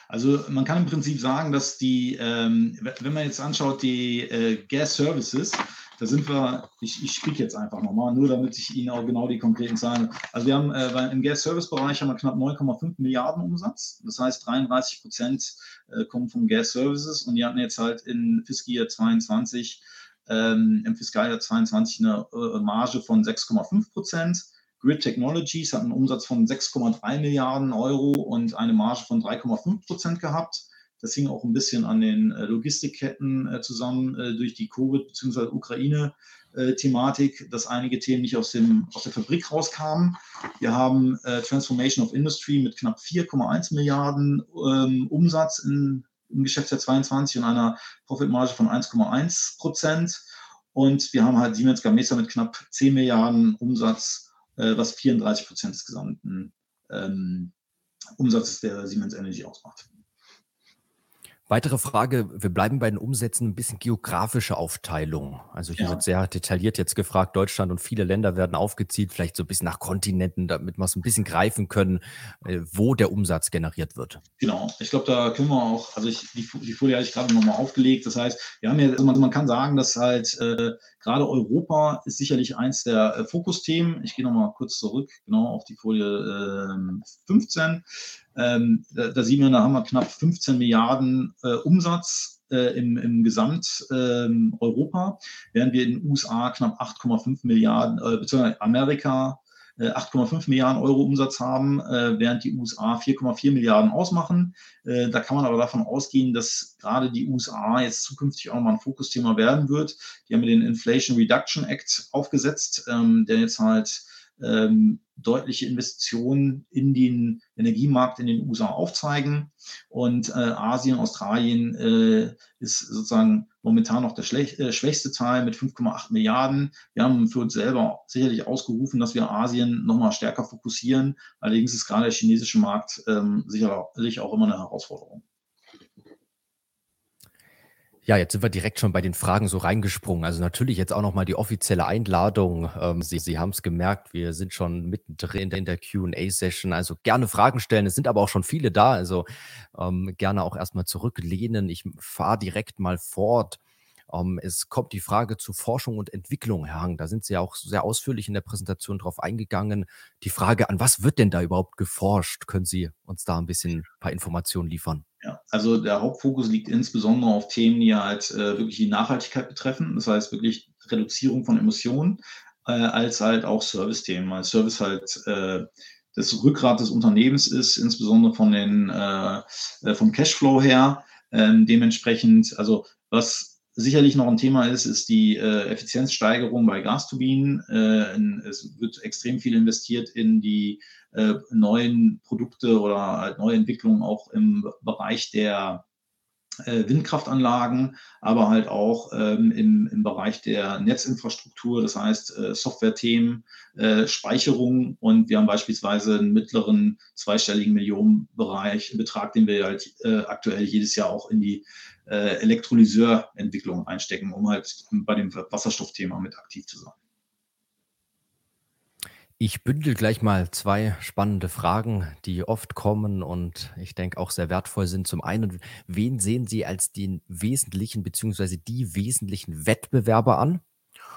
also man kann im Prinzip sagen, dass die, ähm, wenn man jetzt anschaut, die äh, Gas Services, da sind wir, ich, ich spiele jetzt einfach nochmal, nur damit ich Ihnen auch genau die konkreten Zahlen. Also wir haben äh, im Gas-Service-Bereich haben wir knapp 9,5 Milliarden Umsatz. Das heißt, 33 Prozent äh, kommen vom Gas-Services und die hatten jetzt halt in Fiskaljahr 22, ähm, im Fiskaljahr 22 eine äh, Marge von 6,5 Prozent. Grid Technologies hat einen Umsatz von 6,3 Milliarden Euro und eine Marge von 3,5 Prozent gehabt. Das hing auch ein bisschen an den äh, Logistikketten äh, zusammen äh, durch die Covid- bzw. Ukraine-Thematik, dass einige Themen nicht aus, dem, aus der Fabrik rauskamen. Wir haben Transformation of Industry mit knapp 4,1 Milliarden ähm, Umsatz in, im Geschäftsjahr 22 und einer Profitmarge von 1,1 Prozent. Und wir haben halt Siemens Gamesa mit knapp 10 Milliarden Umsatz, was 34 Prozent des gesamten ähm, Umsatzes der Siemens Energy ausmacht. Weitere Frage, wir bleiben bei den Umsätzen ein bisschen geografische Aufteilung. Also hier ja. wird sehr detailliert jetzt gefragt, Deutschland und viele Länder werden aufgezählt, vielleicht so ein bisschen nach Kontinenten, damit wir es ein bisschen greifen können, äh, wo der Umsatz generiert wird. Genau, ich glaube, da können wir auch, also ich, die, die Folie habe ich gerade nochmal aufgelegt. Das heißt, wir haben ja, also man, man kann sagen, dass halt äh, gerade Europa ist sicherlich eins der äh, Fokusthemen. Ich gehe nochmal kurz zurück, genau auf die Folie äh, 15. Ähm, da, da, sieht man, da haben wir knapp 15 Milliarden äh, Umsatz äh, im, im Gesamt ähm, während wir in den USA knapp 8,5 Milliarden, äh, beziehungsweise Amerika 8,5 äh, Milliarden Euro Umsatz haben, äh, während die USA 4,4 Milliarden ausmachen. Äh, da kann man aber davon ausgehen, dass gerade die USA jetzt zukünftig auch nochmal ein Fokusthema werden wird. Die haben den Inflation Reduction Act aufgesetzt, ähm, der jetzt halt ähm, deutliche Investitionen in den Energiemarkt in den USA aufzeigen. Und äh, Asien, Australien äh, ist sozusagen momentan noch der äh, schwächste Teil mit 5,8 Milliarden. Wir haben für uns selber sicherlich ausgerufen, dass wir Asien nochmal stärker fokussieren. Allerdings ist gerade der chinesische Markt ähm, sicherlich auch immer eine Herausforderung. Ja, jetzt sind wir direkt schon bei den Fragen so reingesprungen. Also natürlich jetzt auch nochmal die offizielle Einladung. Ähm, Sie, Sie haben es gemerkt, wir sind schon mittendrin in der QA-Session. Also gerne Fragen stellen. Es sind aber auch schon viele da. Also ähm, gerne auch erstmal zurücklehnen. Ich fahre direkt mal fort. Ähm, es kommt die Frage zu Forschung und Entwicklung, Herr Hang. Da sind Sie ja auch sehr ausführlich in der Präsentation drauf eingegangen. Die Frage, an was wird denn da überhaupt geforscht? Können Sie uns da ein bisschen ein paar Informationen liefern? Ja, also der Hauptfokus liegt insbesondere auf Themen, die halt äh, wirklich die Nachhaltigkeit betreffen. Das heißt wirklich Reduzierung von Emissionen, äh, als halt auch Service-Themen, weil Service halt äh, das Rückgrat des Unternehmens ist, insbesondere von den, äh, äh, vom Cashflow her. Ähm, dementsprechend, also was sicherlich noch ein Thema ist, ist die äh, Effizienzsteigerung bei Gasturbinen. Äh, es wird extrem viel investiert in die äh, neuen Produkte oder halt neue Entwicklungen auch im Bereich der äh, Windkraftanlagen, aber halt auch ähm, im, im Bereich der Netzinfrastruktur, das heißt äh, Software-Themen, äh, Speicherung und wir haben beispielsweise einen mittleren zweistelligen Millionenbereich, Betrag, den wir halt äh, aktuell jedes Jahr auch in die äh, Elektrolyseurentwicklung einstecken, um halt bei dem Wasserstoffthema mit aktiv zu sein. Ich bündel gleich mal zwei spannende Fragen, die oft kommen und ich denke auch sehr wertvoll sind. Zum einen, wen sehen Sie als den wesentlichen bzw. die wesentlichen Wettbewerber an?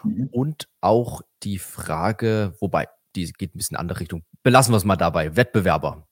Mhm. Und auch die Frage, wobei, die geht ein bisschen in andere Richtung. Belassen wir es mal dabei. Wettbewerber.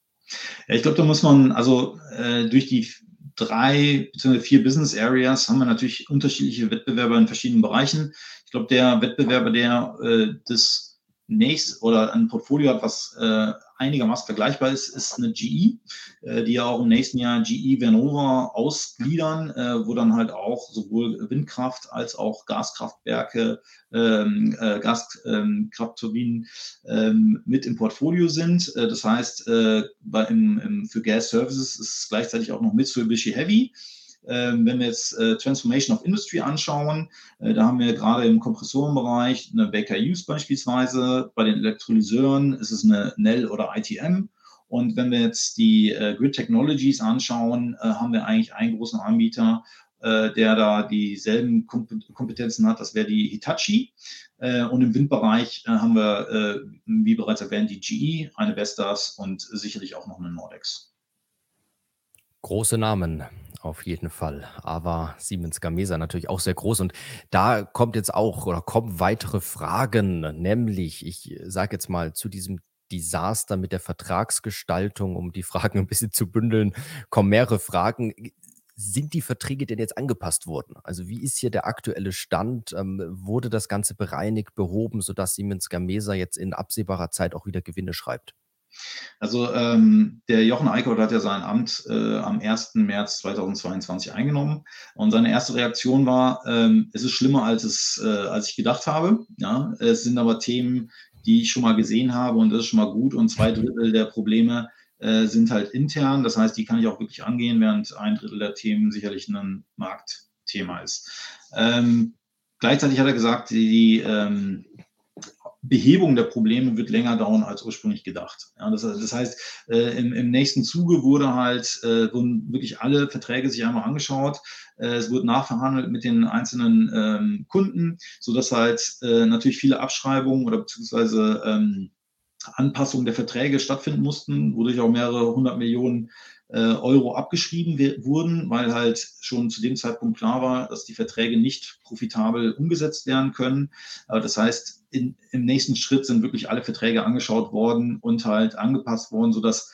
Ja, ich glaube, da muss man, also äh, durch die drei bzw. vier Business Areas haben wir natürlich unterschiedliche Wettbewerber in verschiedenen Bereichen. Ich glaube, der Wettbewerber, der äh, das nächst oder ein Portfolio hat, was äh, einigermaßen vergleichbar ist, ist eine GE, äh, die ja auch im nächsten Jahr GE Vernova ausgliedern, äh, wo dann halt auch sowohl Windkraft als auch Gaskraftwerke, ähm, äh, Gaskraftturbinen ähm, mit im Portfolio sind. Äh, das heißt, äh, bei, im, im, für Gas Services ist es gleichzeitig auch noch Mitsubishi Heavy. Ähm, wenn wir jetzt äh, Transformation of Industry anschauen, äh, da haben wir gerade im Kompressorenbereich eine Baker Hughes beispielsweise. Bei den Elektrolyseuren ist es eine Nell oder ITM. Und wenn wir jetzt die äh, Grid Technologies anschauen, haben wir eigentlich einen großen Anbieter, der da dieselben Kompetenzen hat. Das wäre die Hitachi. Und im Windbereich haben wir, wie bereits erwähnt, die GE, eine Vestas und sicherlich auch noch eine Nordex. Große Namen auf jeden Fall. Aber Siemens Gamesa natürlich auch sehr groß. Und da kommt jetzt auch oder kommen weitere Fragen, nämlich, ich sage jetzt mal zu diesem Desaster mit der Vertragsgestaltung, um die Fragen ein bisschen zu bündeln, kommen mehrere Fragen. sind die Verträge denn jetzt angepasst worden? Also wie ist hier der aktuelle Stand? Ähm, wurde das Ganze bereinigt, behoben, sodass Siemens Gamesa jetzt in absehbarer Zeit auch wieder Gewinne schreibt? Also ähm, der Jochen Eickholt hat ja sein Amt äh, am 1. März 2022 eingenommen und seine erste Reaktion war, ähm, es ist schlimmer, als, es, äh, als ich gedacht habe. Ja? Es sind aber Themen, die ich schon mal gesehen habe und das ist schon mal gut und zwei Drittel der Probleme äh, sind halt intern. Das heißt, die kann ich auch wirklich angehen, während ein Drittel der Themen sicherlich ein Marktthema ist. Ähm, gleichzeitig hat er gesagt, die, ähm, Behebung der Probleme wird länger dauern als ursprünglich gedacht. Ja, das, das, heißt, äh, im, im, nächsten Zuge wurde halt äh, wurden wirklich alle Verträge sich einmal angeschaut. Äh, es wurde nachverhandelt mit den einzelnen ähm, Kunden, sodass halt äh, natürlich viele Abschreibungen oder beziehungsweise ähm, Anpassungen der Verträge stattfinden mussten, wodurch auch mehrere hundert Millionen äh, Euro abgeschrieben wurden, weil halt schon zu dem Zeitpunkt klar war, dass die Verträge nicht profitabel umgesetzt werden können. das heißt, in, im nächsten Schritt sind wirklich alle Verträge angeschaut worden und halt angepasst worden, sodass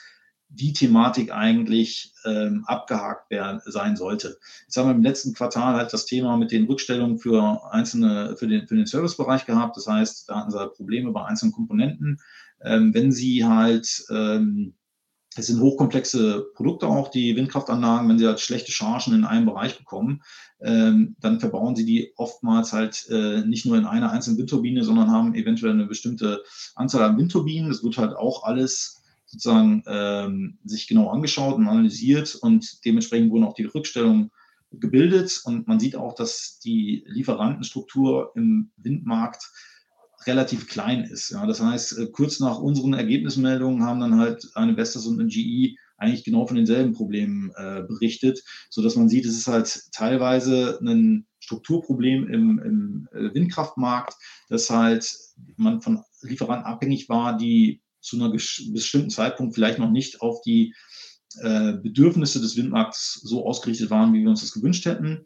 die Thematik eigentlich ähm, abgehakt werden, sein sollte. Jetzt haben wir im letzten Quartal halt das Thema mit den Rückstellungen für einzelne, für den, für den Servicebereich gehabt. Das heißt, da hatten sie halt Probleme bei einzelnen Komponenten. Ähm, wenn sie halt ähm, es sind hochkomplexe Produkte auch, die Windkraftanlagen, wenn sie halt schlechte Chargen in einem Bereich bekommen, ähm, dann verbauen sie die oftmals halt äh, nicht nur in einer einzelnen Windturbine, sondern haben eventuell eine bestimmte Anzahl an Windturbinen. Das wird halt auch alles sozusagen ähm, sich genau angeschaut und analysiert und dementsprechend wurden auch die Rückstellungen gebildet und man sieht auch, dass die Lieferantenstruktur im Windmarkt relativ klein ist. Ja. Das heißt, äh, kurz nach unseren Ergebnismeldungen haben dann halt eine Vestas und eine GE eigentlich genau von denselben Problemen äh, berichtet, sodass man sieht, es ist halt teilweise ein Strukturproblem im, im äh, Windkraftmarkt, dass halt man von Lieferanten abhängig war, die zu einer bestimmten Zeitpunkt vielleicht noch nicht auf die äh, Bedürfnisse des Windmarkts so ausgerichtet waren, wie wir uns das gewünscht hätten.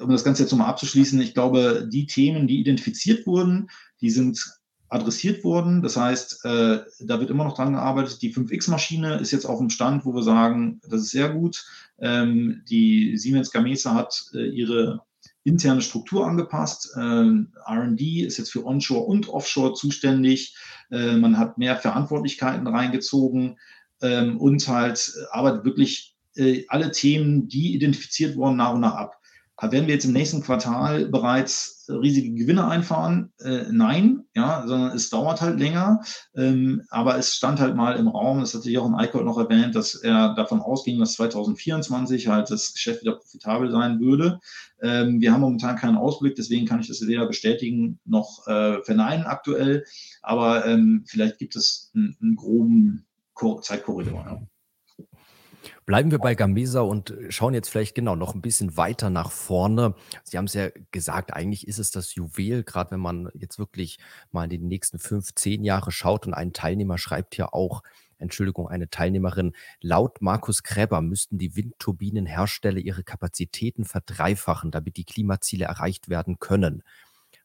Um das Ganze jetzt nochmal abzuschließen, ich glaube, die Themen, die identifiziert wurden, die sind adressiert worden. Das heißt, äh, da wird immer noch dran gearbeitet. Die 5X-Maschine ist jetzt auf dem Stand, wo wir sagen, das ist sehr gut. Ähm, die Siemens Gamesa hat äh, ihre interne Struktur angepasst. Äh, RD ist jetzt für Onshore und Offshore zuständig. Äh, man hat mehr Verantwortlichkeiten reingezogen ähm, und halt arbeitet wirklich äh, alle Themen, die identifiziert wurden, nach und nach ab. Werden wir jetzt im nächsten Quartal bereits riesige Gewinne einfahren? Äh, nein, ja, sondern es dauert halt länger. Ähm, aber es stand halt mal im Raum, das hatte Jochen Eickholt noch erwähnt, dass er davon ausging, dass 2024 halt das Geschäft wieder profitabel sein würde. Ähm, wir haben momentan keinen Ausblick, deswegen kann ich das weder bestätigen noch äh, verneinen aktuell. Aber ähm, vielleicht gibt es einen, einen groben Zeitkorridor. Ja. Bleiben wir bei Gamesa und schauen jetzt vielleicht genau noch ein bisschen weiter nach vorne. Sie haben es ja gesagt, eigentlich ist es das Juwel, gerade wenn man jetzt wirklich mal in die nächsten fünf, zehn Jahre schaut und ein Teilnehmer schreibt ja auch, Entschuldigung, eine Teilnehmerin, laut Markus Kräber müssten die Windturbinenhersteller ihre Kapazitäten verdreifachen, damit die Klimaziele erreicht werden können.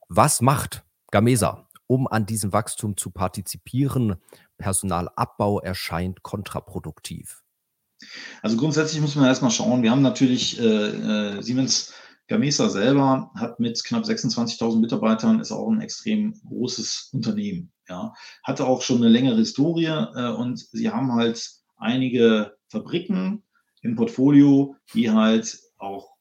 Was macht Gamesa, um an diesem Wachstum zu partizipieren? Personalabbau erscheint kontraproduktiv. Also grundsätzlich muss man erstmal schauen. Wir haben natürlich äh, äh, Siemens Gamesa selber hat mit knapp 26.000 Mitarbeitern ist auch ein extrem großes Unternehmen. Ja, hatte auch schon eine längere Historie äh, und sie haben halt einige Fabriken im Portfolio, die halt auch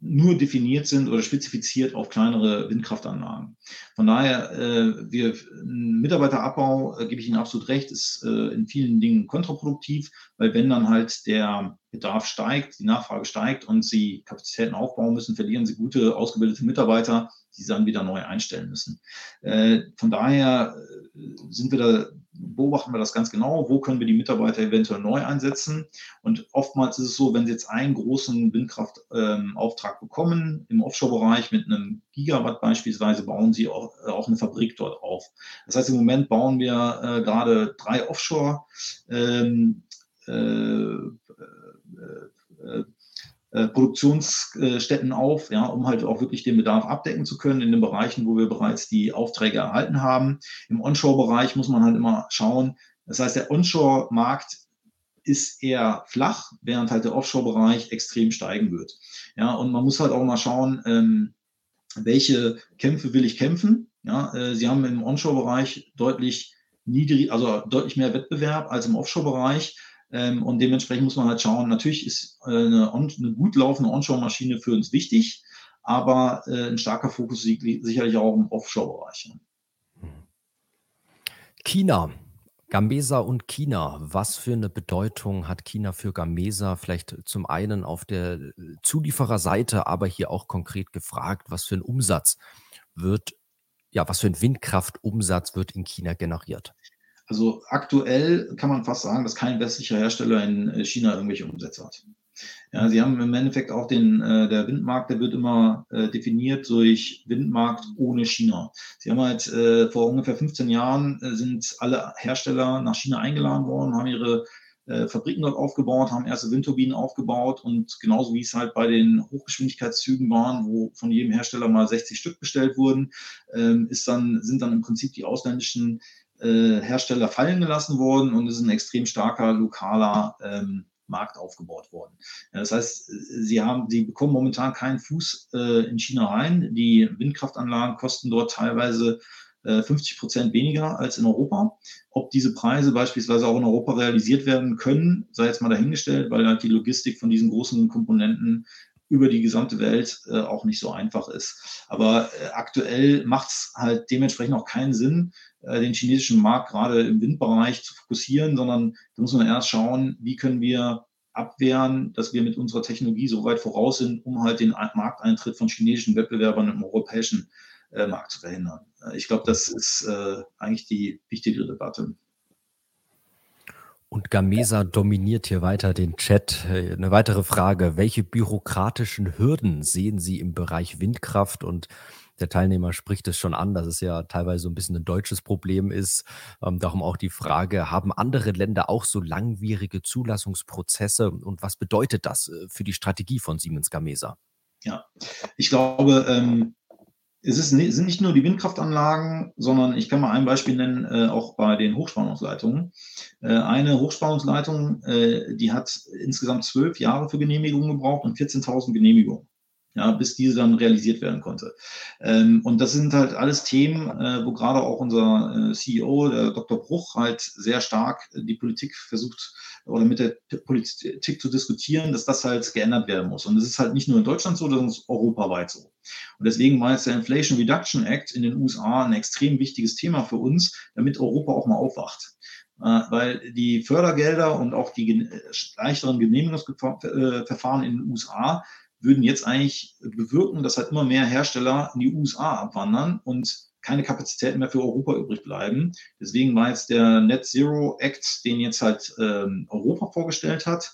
nur definiert sind oder spezifiziert auf kleinere Windkraftanlagen. Von daher, äh, wir, Mitarbeiterabbau, äh, gebe ich Ihnen absolut recht, ist äh, in vielen Dingen kontraproduktiv, weil wenn dann halt der Bedarf steigt, die Nachfrage steigt und Sie Kapazitäten aufbauen müssen, verlieren Sie gute, ausgebildete Mitarbeiter, die Sie dann wieder neu einstellen müssen. Äh, von daher äh, sind wir da beobachten wir das ganz genau, wo können wir die Mitarbeiter eventuell neu einsetzen. Und oftmals ist es so, wenn Sie jetzt einen großen Windkraftauftrag ähm, bekommen, im Offshore-Bereich mit einem Gigawatt beispielsweise, bauen Sie auch, äh, auch, eine Fabrik dort auf. Das heißt, im Moment bauen wir äh, gerade drei Offshore. Ähm, äh, äh, Produktionsstätten auf, ja, um halt auch wirklich den Bedarf abdecken zu können in den Bereichen, wo wir bereits die Aufträge erhalten haben. Im Onshore-Bereich muss man halt immer schauen. Das heißt, der Onshore-Markt ist eher flach, während halt der Offshore-Bereich extrem steigen wird. Ja, und man muss halt auch mal schauen, ähm, welche Kämpfe will ich kämpfen. Ja, äh, Sie haben im Onshore-Bereich deutlich niedrig, also deutlich mehr Wettbewerb als im Offshore-Bereich. Ähm, und dementsprechend muss man halt schauen, natürlich ist äh, eine, eine gut laufende Onshore-Maschine für uns wichtig, aber äh, ein starker Fokus liegt sicherlich auch im Offshore-Bereich. China. Gamesa und China. Was für eine Bedeutung hat China für Gamesa? Vielleicht zum einen auf der Zuliefererseite, aber hier auch konkret gefragt, was für ein Umsatz wird, ja, was für ein Windkraftumsatz wird in China generiert? Also aktuell kann man fast sagen, dass kein westlicher Hersteller in äh, China irgendwelche Umsätze hat. Ja, sie haben im Endeffekt auch den, äh, der Windmarkt, der wird immer äh, definiert durch Windmarkt ohne China. Sie haben halt äh, vor ungefähr 15 Jahren äh, sind alle Hersteller nach China eingeladen worden, haben ihre äh, Fabriken dort aufgebaut, haben erste Windturbinen aufgebaut und genauso wie es halt bei den Hochgeschwindigkeitszügen waren, wo von jedem Hersteller mal 60 Stück bestellt wurden, ähm, ist dann, sind dann im Prinzip die ausländischen äh, Hersteller fallen gelassen worden und es ist ein extrem starker lokaler ähm, Markt aufgebaut worden. Das heißt, sie haben, sie bekommen momentan keinen Fuß äh, in China rein. Die Windkraftanlagen kosten dort teilweise äh, 50 Prozent weniger als in Europa. Ob diese Preise beispielsweise auch in Europa realisiert werden können, sei jetzt mal dahingestellt, weil halt die Logistik von diesen großen Komponenten über die gesamte Welt äh, auch nicht so einfach ist. Aber äh, aktuell macht es halt dementsprechend auch keinen Sinn, äh, den chinesischen Markt gerade im Windbereich zu fokussieren, sondern da muss man erst schauen, wie können wir abwehren, dass wir mit unserer Technologie so weit voraus sind, um halt den Markteintritt von chinesischen Wettbewerbern im europäischen äh, Markt zu verhindern. Äh, ich glaube, das ist äh, eigentlich die wichtige Debatte. Und Gamesa dominiert hier weiter den Chat. Äh, eine weitere Frage. Welche bürokratischen Hürden sehen Sie im Bereich Windkraft? Und der Teilnehmer spricht es schon an, dass es ja teilweise so ein bisschen ein deutsches Problem ist. Ähm, darum auch die Frage, haben andere Länder auch so langwierige Zulassungsprozesse? Und was bedeutet das äh, für die Strategie von Siemens Gamesa? Ja, ich glaube, ähm, es ist, sind nicht nur die Windkraftanlagen, sondern ich kann mal ein Beispiel nennen, äh, auch bei den Hochspannungsleitungen. Äh, eine Hochspannungsleitung, äh, die hat insgesamt zwölf Jahre für Genehmigungen gebraucht und 14.000 Genehmigungen ja, bis diese dann realisiert werden konnte. Ähm, und das sind halt alles Themen, äh, wo gerade auch unser äh, CEO, der Dr. Bruch, halt sehr stark die Politik versucht oder mit der Politik zu diskutieren, dass das halt geändert werden muss. Und es ist halt nicht nur in Deutschland so, sondern europaweit so. Und deswegen war jetzt der Inflation Reduction Act in den USA ein extrem wichtiges Thema für uns, damit Europa auch mal aufwacht äh, weil die Fördergelder und auch die leichteren Genehmigungsverfahren in den USA würden jetzt eigentlich bewirken, dass halt immer mehr Hersteller in die USA abwandern und keine Kapazitäten mehr für Europa übrig bleiben. Deswegen war jetzt der Net Zero Act, den jetzt halt ähm, Europa vorgestellt hat,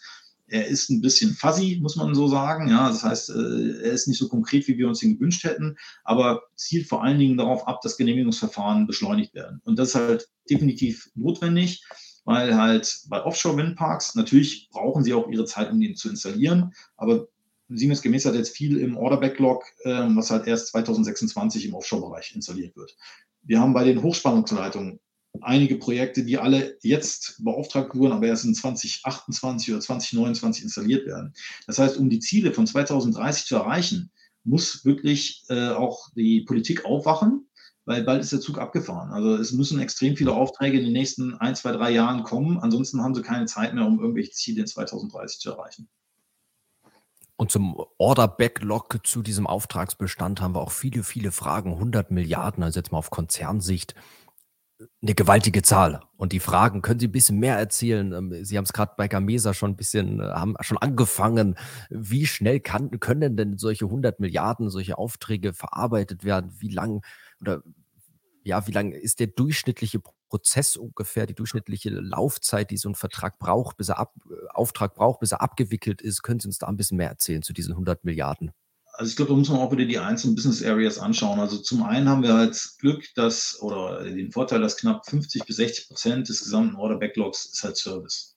er ist ein bisschen fuzzy, muss man so sagen. Ja, das heißt, äh, er ist nicht so konkret, wie wir uns ihn gewünscht hätten, aber zielt vor allen Dingen darauf ab, dass Genehmigungsverfahren beschleunigt werden. Und das ist halt definitiv notwendig, weil halt bei Offshore-Windparks natürlich brauchen sie auch ihre Zeit, um den zu installieren, aber Siemens gemäß hat jetzt viel im Order-Backlog, äh, was halt erst 2026 im Offshore-Bereich installiert wird. Wir haben bei den Hochspannungsleitungen einige Projekte, die alle jetzt beauftragt wurden, aber erst in 2028 oder 2029 installiert werden. Das heißt, um die Ziele von 2030 zu erreichen, muss wirklich äh, auch die Politik aufwachen, weil bald ist der Zug abgefahren. Also es müssen extrem viele Aufträge in den nächsten ein, zwei, drei Jahren kommen. Ansonsten haben sie keine Zeit mehr, um irgendwelche Ziele in 2030 zu erreichen. Und zum Order-Backlog zu diesem Auftragsbestand haben wir auch viele, viele Fragen. 100 Milliarden, also jetzt mal auf Konzernsicht, eine gewaltige Zahl. Und die Fragen, können Sie ein bisschen mehr erzählen? Ähm, Sie haben es gerade bei Gamesa schon ein bisschen, äh, haben schon angefangen. Wie schnell kann, können denn solche 100 Milliarden, solche Aufträge verarbeitet werden? Wie lang oder ja, wie lang ist der durchschnittliche Prozess ungefähr, die durchschnittliche Laufzeit, die so ein Vertrag braucht, bis er ab, äh, Auftrag braucht, bis er abgewickelt ist? Können Sie uns da ein bisschen mehr erzählen zu diesen 100 Milliarden? Also ich glaube, da muss man auch wieder die einzelnen Business Areas anschauen. Also zum einen haben wir halt Glück, dass oder den Vorteil, dass knapp 50 bis 60 Prozent des gesamten Order Backlogs ist halt Service.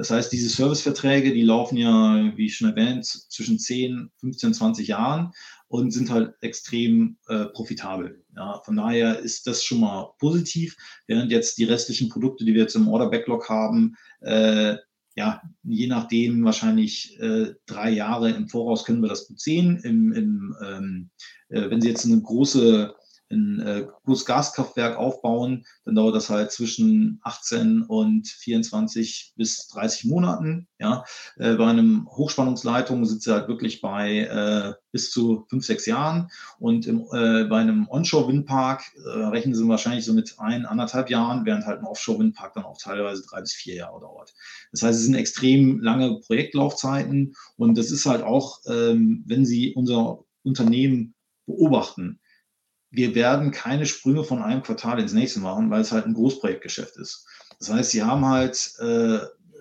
Das heißt, diese Serviceverträge, die laufen ja, wie schon erwähnt, zwischen 10, 15, 20 Jahren und sind halt extrem äh, profitabel. Ja, von daher ist das schon mal positiv, während jetzt die restlichen Produkte, die wir jetzt im Order Backlog haben, äh, ja, je nachdem wahrscheinlich äh, drei Jahre im Voraus können wir das gut sehen. Im, im, ähm, äh, wenn Sie jetzt eine große ein äh, großes Gaskraftwerk aufbauen, dann dauert das halt zwischen 18 und 24 bis 30 Monaten. Ja, äh, bei einem Hochspannungsleitung sind sie halt wirklich bei äh, bis zu fünf, sechs Jahren und im, äh, bei einem Onshore-Windpark äh, rechnen sie wahrscheinlich so mit ein, anderthalb Jahren, während halt ein Offshore-Windpark dann auch teilweise drei bis vier Jahre dauert. Das heißt, es sind extrem lange Projektlaufzeiten und das ist halt auch, ähm, wenn Sie unser Unternehmen beobachten, wir werden keine Sprünge von einem Quartal ins nächste machen, weil es halt ein Großprojektgeschäft ist. Das heißt, sie haben halt, äh,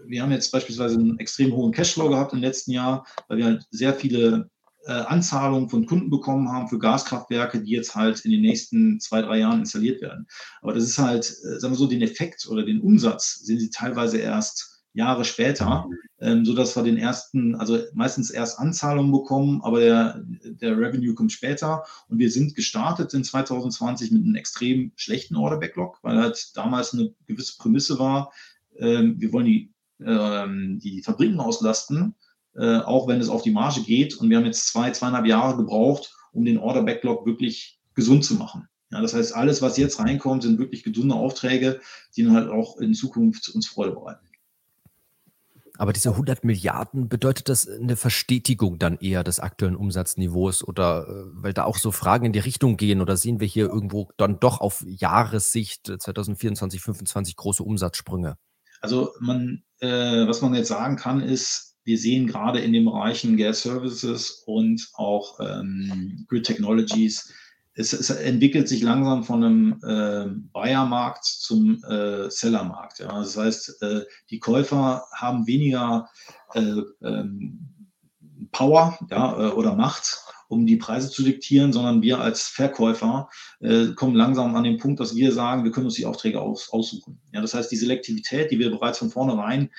wir haben jetzt beispielsweise einen extrem hohen Cashflow gehabt im letzten Jahr, weil wir halt sehr viele äh, Anzahlungen von Kunden bekommen haben für Gaskraftwerke, die jetzt halt in den nächsten zwei, drei Jahren installiert werden. Aber das ist halt, äh, sagen wir so, den Effekt oder den Umsatz sehen Sie teilweise erst Jahre später, ähm, so dass wir den ersten, also meistens erst Anzahlungen bekommen, aber der, der Revenue kommt später. Und wir sind gestartet in 2020 mit einem extrem schlechten Order Backlog, weil halt damals eine gewisse Prämisse war, ähm, wir wollen die, ähm, die Fabriken auslasten, äh, auch wenn es auf die Marge geht. Und wir haben jetzt zwei, zweieinhalb Jahre gebraucht, um den Order Backlog wirklich gesund zu machen. Ja, das heißt, alles, was jetzt reinkommt, sind wirklich gesunde Aufträge, die dann halt auch in Zukunft uns Freude bereiten. Aber diese 100 Milliarden, bedeutet das eine Verstetigung dann eher des aktuellen Umsatzniveaus oder äh, weil da auch so Fragen in die Richtung gehen oder sehen wir hier irgendwo dann doch auf Jahressicht 2024, 2025 große Umsatzsprünge? Also man, äh, was man jetzt sagen kann, ist, wir sehen gerade in den Bereichen Gas Services und auch ähm, Grid Technologies es, es, entwickelt sich langsam von einem äh, Buyer-Markt zum äh, Seller-Markt. Ja. Das heißt, äh, die Käufer haben weniger äh, ähm, Power ja, äh, oder Macht, um die Preise zu diktieren, sondern wir als Verkäufer äh, kommen langsam an den Punkt, dass wir sagen, wir können uns die Aufträge aus, aussuchen. Ja, das heißt, die Selektivität, die wir bereits von vornherein äh,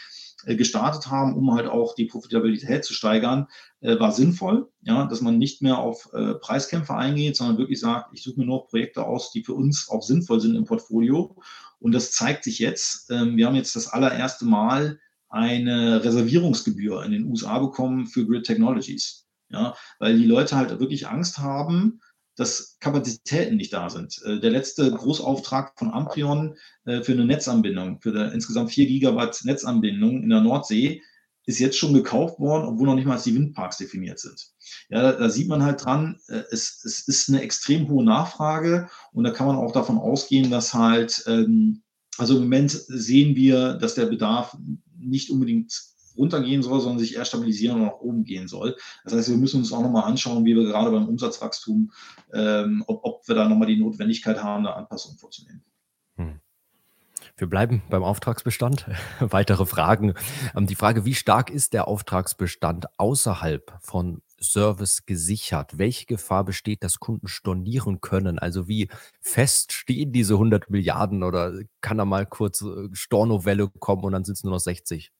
gestartet haben, um halt auch die Profitabilität zu steigern, äh, war sinnvoll, ja, dass man nicht mehr auf äh, Preiskämpfe eingeht, sondern wirklich sagt, ich suche mir nur Projekte aus, die für uns auch sinnvoll sind im Portfolio. Und das zeigt sich jetzt. Ähm, wir haben jetzt das allererste Mal eine Reservierungsgebühr in den USA bekommen für Grid Technologies. Ja, weil die Leute halt wirklich Angst haben, dass Kapazitäten nicht da sind. Äh, der letzte Großauftrag von Amprion äh, für eine Netzanbindung, für eine insgesamt 4 Gigawatt Netzanbindung in der Nordsee, ist jetzt schon gekauft worden, obwohl noch nicht mal die Windparks definiert sind. Ja, da, da sieht man halt dran, äh, es, es, ist eine extrem hohe Nachfrage und da kann man auch davon ausgehen, dass halt, ähm, also im Moment sehen wir, dass der Bedarf nicht unbedingt runtergehen soll, sondern sich eher stabilisieren und nach oben gehen soll. Das heißt, wir müssen uns auch nochmal anschauen, wie wir gerade beim Umsatzwachstum, ähm, ob, ob wir da nochmal die Notwendigkeit haben, eine Anpassung vorzunehmen. Hm. Wir bleiben beim Auftragsbestand. Weitere Fragen. Ähm, die Frage, wie stark ist der Auftragsbestand außerhalb von Service gesichert? Welche Gefahr besteht, dass Kunden stornieren können? Also wie fest stehen diese 100 Milliarden oder kann da mal kurz äh, Stornovelle kommen und dann sind es nur noch 60?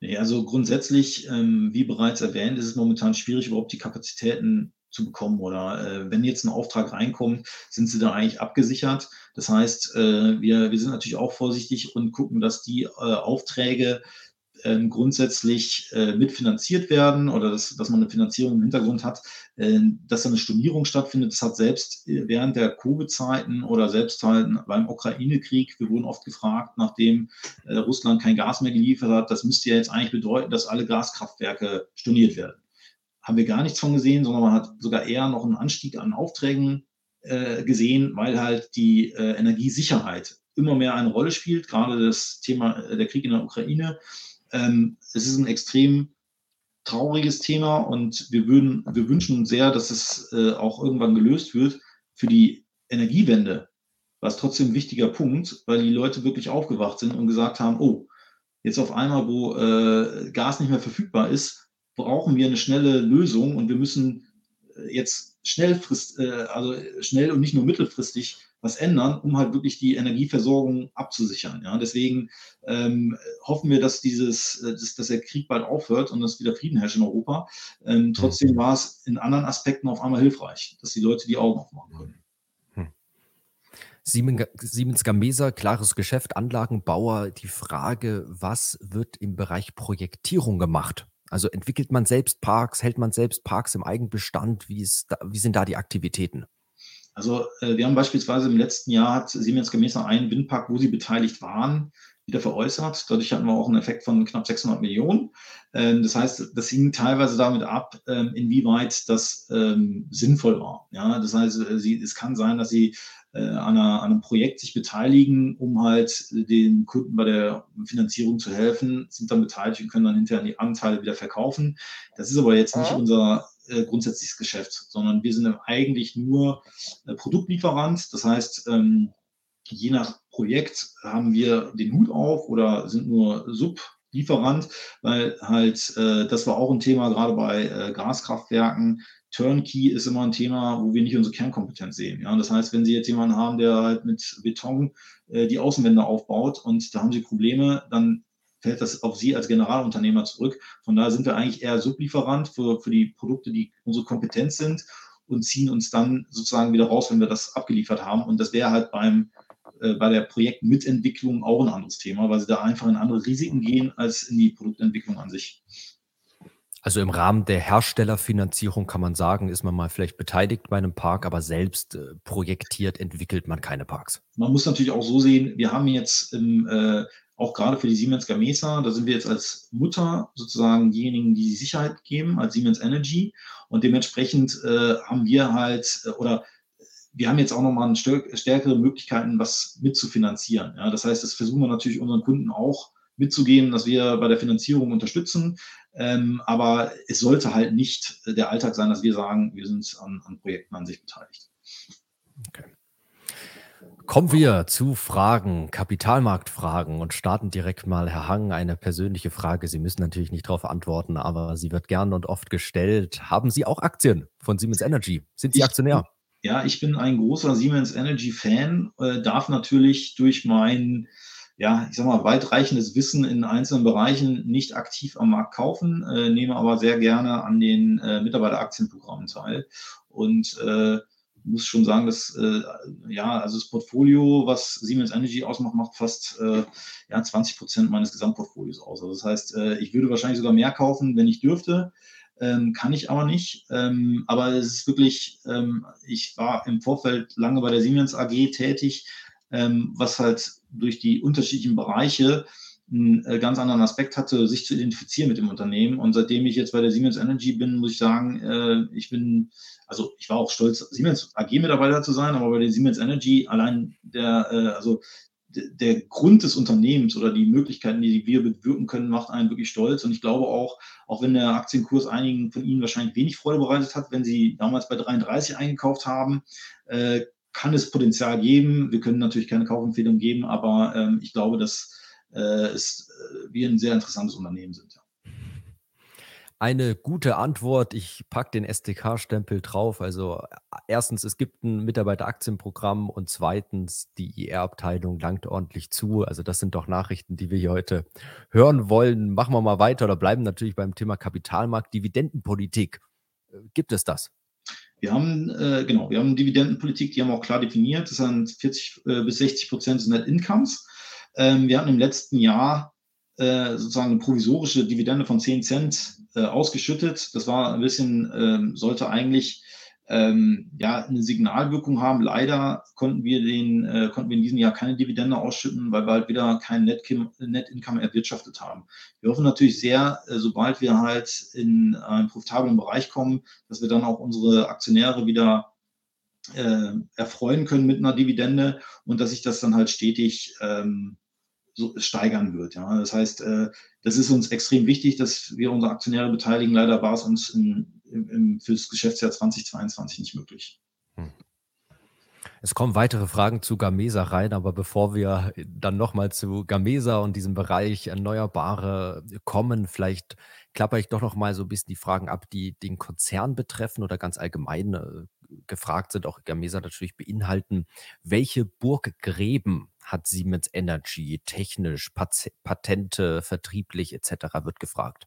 Nee, also grundsätzlich, ähm, wie bereits erwähnt, ist es momentan schwierig, überhaupt die Kapazitäten zu bekommen oder äh, wenn jetzt ein Auftrag reinkommt, sind sie da eigentlich abgesichert. Das heißt, äh, wir, wir sind natürlich auch vorsichtig und gucken, dass die äh, Aufträge ähm, grundsätzlich äh, mitfinanziert werden oder dass, dass man eine Finanzierung im Hintergrund hat, äh, dass da eine Stornierung stattfindet. Das hat selbst äh, während der Covid-Zeiten oder selbst halt beim Ukraine-Krieg, wir wurden oft gefragt, nachdem äh, Russland kein Gas mehr geliefert hat, das müsste ja jetzt eigentlich bedeuten, dass alle Gaskraftwerke storniert werden. Haben wir gar nichts von gesehen, sondern man hat sogar eher noch einen Anstieg an Aufträgen äh, gesehen, weil halt die äh, Energiesicherheit immer mehr eine Rolle spielt, gerade das Thema der Krieg in der Ukraine ähm, es ist ein extrem trauriges Thema und wir, würden, wir wünschen uns sehr, dass es äh, auch irgendwann gelöst wird. Für die Energiewende war es trotzdem ein wichtiger Punkt, weil die Leute wirklich aufgewacht sind und gesagt haben, oh, jetzt auf einmal, wo äh, Gas nicht mehr verfügbar ist, brauchen wir eine schnelle Lösung und wir müssen äh, jetzt schnellfrist, äh, also schnell und nicht nur mittelfristig was ändern, um halt wirklich die Energieversorgung abzusichern. Ja, deswegen ähm, hoffen wir, dass dieses, äh, dass, dass, der Krieg bald aufhört und dass wieder Frieden herrscht in Europa. Ähm, trotzdem war es in anderen Aspekten auf einmal hilfreich, dass die Leute die Augen aufmachen können. Siemens Gamesa, klares Geschäft, Anlagenbauer. Die Frage, was wird im Bereich Projektierung gemacht? Also entwickelt man selbst Parks, hält man selbst Parks im Eigenbestand? Wie, ist da, wie sind da die Aktivitäten? Also äh, wir haben beispielsweise im letzten Jahr hat Siemens Gamesa einen Windpark, wo sie beteiligt waren, wieder veräußert. Dadurch hatten wir auch einen Effekt von knapp 600 Millionen. Ähm, das heißt, das hing teilweise damit ab, ähm, inwieweit das ähm, sinnvoll war. Ja, das heißt, äh, sie, es kann sein, dass sie äh, an, einer, an, einem Projekt sich beteiligen, um halt den Kunden bei der Finanzierung zu helfen, sind dann beteiligt und können dann hinterher die Anteile wieder verkaufen. Das ist aber jetzt nicht unser äh, grundsätzliches Geschäft, sondern wir sind eigentlich nur äh, Produktlieferant. Das heißt, ähm, je nach Projekt haben wir den Hut auf oder sind nur Sublieferant, weil halt, äh, das war auch ein Thema gerade bei Gaskraftwerken. Turnkey ist immer ein Thema, wo wir nicht unsere Kernkompetenz sehen. Ja? Das heißt, wenn Sie jetzt jemanden haben, der halt mit Beton die Außenwände aufbaut und da haben Sie Probleme, dann fällt das auf Sie als Generalunternehmer zurück. Von daher sind wir eigentlich eher Sublieferant für, für die Produkte, die unsere Kompetenz sind und ziehen uns dann sozusagen wieder raus, wenn wir das abgeliefert haben. Und das wäre halt beim äh, bei der Projektmitentwicklung auch ein anderes Thema, weil sie da einfach in andere Risiken gehen als in die Produktentwicklung an sich. Also im Rahmen der Herstellerfinanzierung kann man sagen, ist man mal vielleicht beteiligt bei einem Park, aber selbst äh, projektiert entwickelt man keine Parks. Man muss natürlich auch so sehen, wir haben jetzt im, äh, auch gerade für die Siemens Gamesa, da sind wir jetzt als Mutter sozusagen diejenigen, die die Sicherheit geben, als Siemens Energy. Und dementsprechend äh, haben wir halt, äh, oder wir haben jetzt auch nochmal stärkere Möglichkeiten, was mitzufinanzieren. Ja, das heißt, das versuchen wir natürlich unseren Kunden auch mitzugeben, dass wir bei der Finanzierung unterstützen. Ähm, aber es sollte halt nicht der Alltag sein, dass wir sagen, wir sind an, an Projekten an sich beteiligt. Kommen wir zu Fragen, Kapitalmarktfragen und starten direkt mal, Herr Hang, eine persönliche Frage. Sie müssen natürlich nicht darauf antworten, aber sie wird gern und oft gestellt. Haben Sie auch Aktien von Siemens Energy? Sind Sie ich, Aktionär? Ja, ich bin ein großer Siemens Energy Fan, äh, darf natürlich durch mein, ja, ich sag mal, weitreichendes Wissen in einzelnen Bereichen nicht aktiv am Markt kaufen, äh, nehme aber sehr gerne an den äh, Mitarbeiteraktienprogrammen teil. Und äh, muss schon sagen, dass äh, ja, also das Portfolio, was Siemens Energy ausmacht, macht fast äh, ja, 20 Prozent meines Gesamtportfolios aus. Also das heißt, äh, ich würde wahrscheinlich sogar mehr kaufen, wenn ich dürfte ähm, kann ich aber nicht. Ähm, aber es ist wirklich, ähm, ich war im Vorfeld lange bei der Siemens AG tätig, ähm, was halt durch die unterschiedlichen Bereiche einen äh, ganz anderen Aspekt hatte, sich zu identifizieren mit dem Unternehmen. Und seitdem ich jetzt bei der Siemens Energy bin, muss ich sagen, äh, ich bin, also ich war auch stolz, Siemens AG-Mitarbeiter zu sein, aber bei der Siemens Energy allein der, äh, also der Grund des Unternehmens oder die Möglichkeiten, die wir bewirken können, macht einen wirklich stolz. Und ich glaube auch, auch wenn der Aktienkurs einigen von Ihnen wahrscheinlich wenig Freude bereitet hat, wenn Sie damals bei 33 eingekauft haben, kann es Potenzial geben. Wir können natürlich keine Kaufempfehlung geben, aber ähm, ich glaube, dass es, äh, wir ein sehr interessantes Unternehmen sind. Ja. Eine gute Antwort. Ich packe den SDK-Stempel drauf. Also erstens, es gibt ein Mitarbeiteraktienprogramm und zweitens, die IR-Abteilung langt ordentlich zu. Also das sind doch Nachrichten, die wir hier heute hören wollen. Machen wir mal weiter oder bleiben natürlich beim Thema Kapitalmarkt, Dividendenpolitik. Äh, gibt es das? Wir haben, äh, genau, wir haben Dividendenpolitik, die haben wir auch klar definiert. Das sind 40 äh, bis 60 Prozent des Net Incomes. Ähm, wir hatten im letzten Jahr äh, sozusagen eine provisorische Dividende von 10 Cent äh, ausgeschüttet. Das war ein bisschen, ähm, sollte eigentlich ähm, ja, eine Signalwirkung haben. Leider konnten wir, den, äh, konnten wir in diesem Jahr keine Dividende ausschütten, weil wir halt wieder kein Net, Net Income erwirtschaftet haben. Wir hoffen natürlich sehr, äh, sobald wir halt in einen profitablen Bereich kommen, dass wir dann auch unsere Aktionäre wieder äh, erfreuen können mit einer Dividende und dass sich das dann halt stetig ähm, so steigern wird. Ja. Das heißt, äh, das ist uns extrem wichtig, dass wir unsere Aktionäre beteiligen. Leider war es uns in, im, für das Geschäftsjahr 2022 nicht möglich. Hm. Es kommen weitere Fragen zu Gamesa rein, aber bevor wir dann nochmal zu Gamesa und diesem Bereich Erneuerbare kommen, vielleicht klapper ich doch nochmal so ein bisschen die Fragen ab, die den Konzern betreffen oder ganz allgemein äh, gefragt sind, auch Gamesa natürlich beinhalten. Welche Burggräben hat Siemens Energy technisch, Patente, vertrieblich etc. wird gefragt?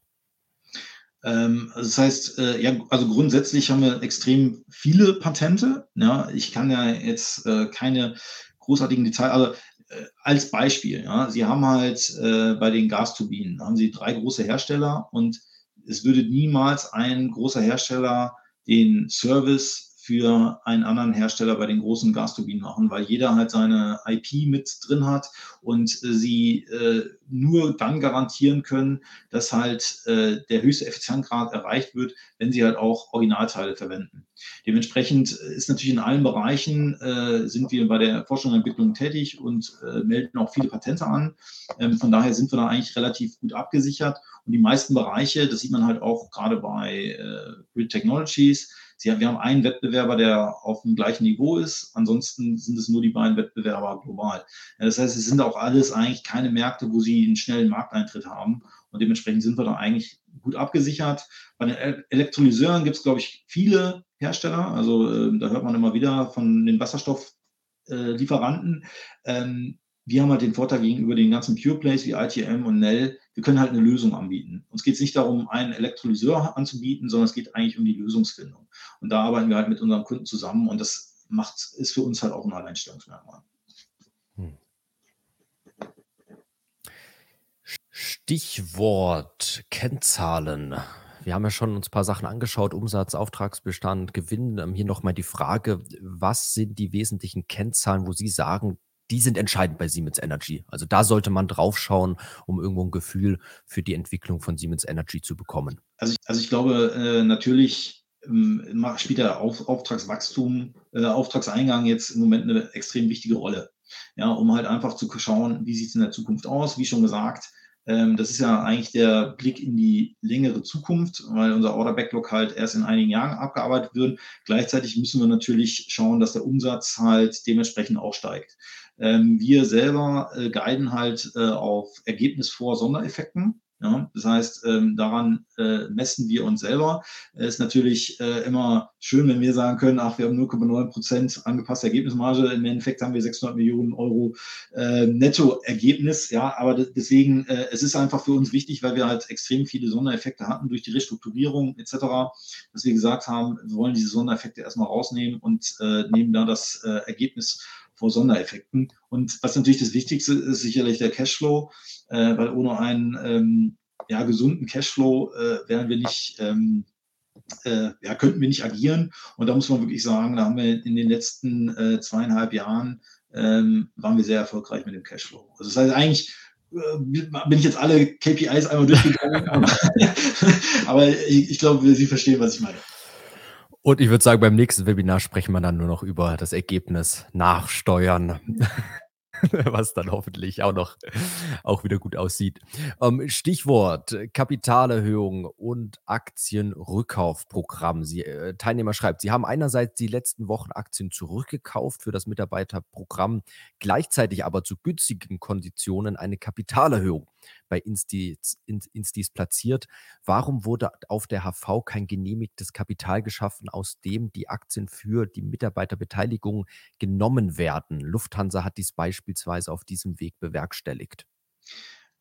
Ähm, das heißt, äh, ja, also grundsätzlich haben wir extrem viele Patente. Ja, ich kann ja jetzt äh, keine großartigen Detail. Also äh, als Beispiel, ja, Sie haben halt bei den Gasturbinen, haben Sie drei große Hersteller und es würde niemals ein großer Hersteller den Service für einen anderen Hersteller bei den großen Gasturbinen machen, weil jeder halt seine IP mit drin hat und äh, sie äh, nur dann garantieren können, dass halt äh, der höchste Effizienzgrad erreicht wird, wenn sie halt auch Originalteile verwenden. Dementsprechend ist natürlich in allen Bereichen äh, sind wir bei der Forschung und Entwicklung tätig und äh, melden auch viele Patente an. Ähm, von daher sind wir da eigentlich relativ gut abgesichert. Und die meisten Bereiche, das sieht man halt auch gerade bei äh, Grid Technologies, Sie, wir haben einen Wettbewerber, der auf dem gleichen Niveau ist. Ansonsten sind es nur die beiden Wettbewerber global. Das heißt, es sind auch alles eigentlich keine Märkte, wo sie einen schnellen Markteintritt haben. Und dementsprechend sind wir da eigentlich gut abgesichert. Bei den Elektrolyseuren gibt es, glaube ich, viele Hersteller. Also äh, da hört man immer wieder von den Wasserstofflieferanten. Äh, ähm, wir haben halt den Vorteil gegenüber den ganzen Pure Plays wie ITM und Nell, wir können halt eine Lösung anbieten. Uns geht es nicht darum, einen Elektrolyseur anzubieten, sondern es geht eigentlich um die Lösungsfindung. Und da arbeiten wir halt mit unseren Kunden zusammen und das macht, ist für uns halt auch ein Alleinstellungsmerkmal. Stichwort Kennzahlen. Wir haben ja schon uns ein paar Sachen angeschaut, Umsatz, Auftragsbestand, Gewinn. Ähm, hier nochmal die Frage, was sind die wesentlichen Kennzahlen, wo Sie sagen, die sind entscheidend bei Siemens Energy. Also da sollte man draufschauen, um irgendwo ein Gefühl für die Entwicklung von Siemens Energy zu bekommen. Also ich, also ich glaube, äh, natürlich ähm, spielt der Auf, Auftragswachstum, äh, Auftragseingang jetzt im Moment eine extrem wichtige Rolle. Ja, um halt einfach zu schauen, wie sieht es in der Zukunft aus. Wie schon gesagt, ähm, das ist ja eigentlich der Blick in die längere Zukunft, weil unser Order Backlog halt erst in einigen Jahren abgearbeitet wird. Gleichzeitig müssen wir natürlich schauen, dass der Umsatz halt dementsprechend auch steigt. Ähm, wir selber äh, guiden halt äh, auf Ergebnis vor Sondereffekten. Ja, das heißt, ähm, daran äh, messen wir uns selber. Es ist natürlich äh, immer schön, wenn wir sagen können, ach, wir haben 0,9 Prozent angepasste Ergebnismarge. Im Endeffekt haben wir 600 Millionen Euro äh, Nettoergebnis. Ja, aber deswegen, äh, es ist einfach für uns wichtig, weil wir halt extrem viele Sondereffekte hatten durch die Restrukturierung etc., dass wir gesagt haben, wir wollen diese Sondereffekte erstmal rausnehmen und äh, nehmen da das äh, Ergebnis vor Sondereffekten. Und was natürlich das Wichtigste ist, sicherlich der Cashflow, äh, weil ohne einen ähm, ja, gesunden Cashflow äh, wären wir nicht, ähm, äh, ja, könnten wir nicht agieren. Und da muss man wirklich sagen, da haben wir in den letzten äh, zweieinhalb Jahren ähm, waren wir sehr erfolgreich mit dem Cashflow. Also das heißt eigentlich äh, bin ich jetzt alle KPIs einmal durchgegangen, aber, aber ich, ich glaube, Sie verstehen, was ich meine. Und ich würde sagen, beim nächsten Webinar sprechen wir dann nur noch über das Ergebnis nachsteuern. was dann hoffentlich auch noch auch wieder gut aussieht. Ähm, Stichwort Kapitalerhöhung und Aktienrückkaufprogramm. Sie, äh, Teilnehmer schreibt, Sie haben einerseits die letzten Wochen Aktien zurückgekauft für das Mitarbeiterprogramm, gleichzeitig aber zu günstigen Konditionen eine Kapitalerhöhung bei Instis, Instis platziert. Warum wurde auf der HV kein genehmigtes Kapital geschaffen, aus dem die Aktien für die Mitarbeiterbeteiligung genommen werden? Lufthansa hat dies beispielsweise auf diesem Weg bewerkstelligt.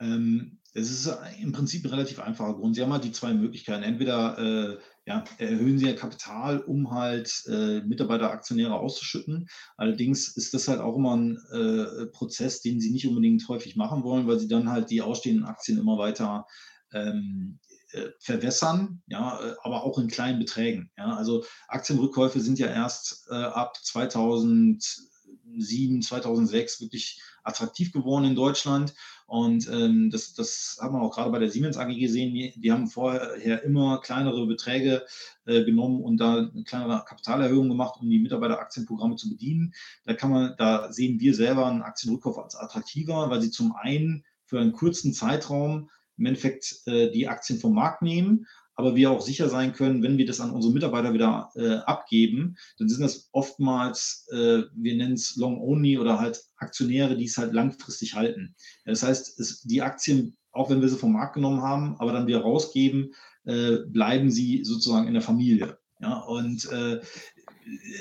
Ähm, es ist im Prinzip ein relativ einfacher Grund. Sie haben halt die zwei Möglichkeiten. Entweder äh, ja, erhöhen Sie Ihr Kapital, um halt äh, Mitarbeiteraktionäre auszuschütten. Allerdings ist das halt auch immer ein äh, Prozess, den Sie nicht unbedingt häufig machen wollen, weil Sie dann halt die ausstehenden Aktien immer weiter ähm, äh, verwässern, ja, äh, aber auch in kleinen Beträgen. Ja. Also Aktienrückkäufe sind ja erst äh, ab 2007, 2006 wirklich attraktiv geworden in Deutschland. Und ähm, das, das haben wir auch gerade bei der Siemens AG gesehen. Die, die haben vorher immer kleinere Beträge äh, genommen und da eine kleinere Kapitalerhöhung gemacht, um die Mitarbeiteraktienprogramme zu bedienen. Da kann man, da sehen wir selber einen Aktienrückkauf als attraktiver, weil sie zum einen für einen kurzen Zeitraum im Endeffekt äh, die Aktien vom Markt nehmen aber wir auch sicher sein können, wenn wir das an unsere Mitarbeiter wieder äh, abgeben, dann sind das oftmals, äh, wir nennen es Long-Only oder halt Aktionäre, die es halt langfristig halten. Das heißt, es, die Aktien, auch wenn wir sie vom Markt genommen haben, aber dann wieder rausgeben, äh, bleiben sie sozusagen in der Familie. Ja, und äh,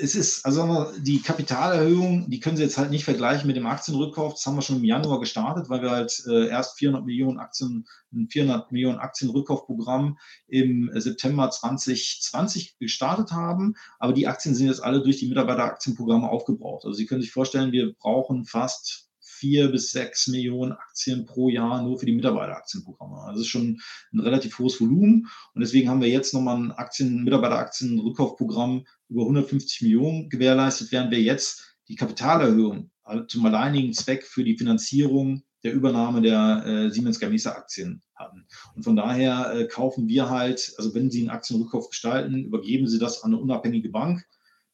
es ist, also die Kapitalerhöhung, die können Sie jetzt halt nicht vergleichen mit dem Aktienrückkauf. Das haben wir schon im Januar gestartet, weil wir halt äh, erst 400 Millionen Aktien, ein 400 Millionen Aktienrückkaufprogramm im September 2020 gestartet haben. Aber die Aktien sind jetzt alle durch die Mitarbeiteraktienprogramme aufgebraucht. Also Sie können sich vorstellen, wir brauchen fast vier bis sechs Millionen Aktien pro Jahr nur für die Mitarbeiteraktienprogramme. Also das ist schon ein relativ hohes Volumen. Und deswegen haben wir jetzt nochmal ein Aktien, Mitarbeiteraktienrückkaufprogramm über 150 Millionen gewährleistet, während wir jetzt die Kapitalerhöhung zum alleinigen Zweck für die Finanzierung der Übernahme der äh, Siemens Gamesa Aktien hatten. Und von daher äh, kaufen wir halt, also wenn Sie einen Aktienrückkauf gestalten, übergeben Sie das an eine unabhängige Bank.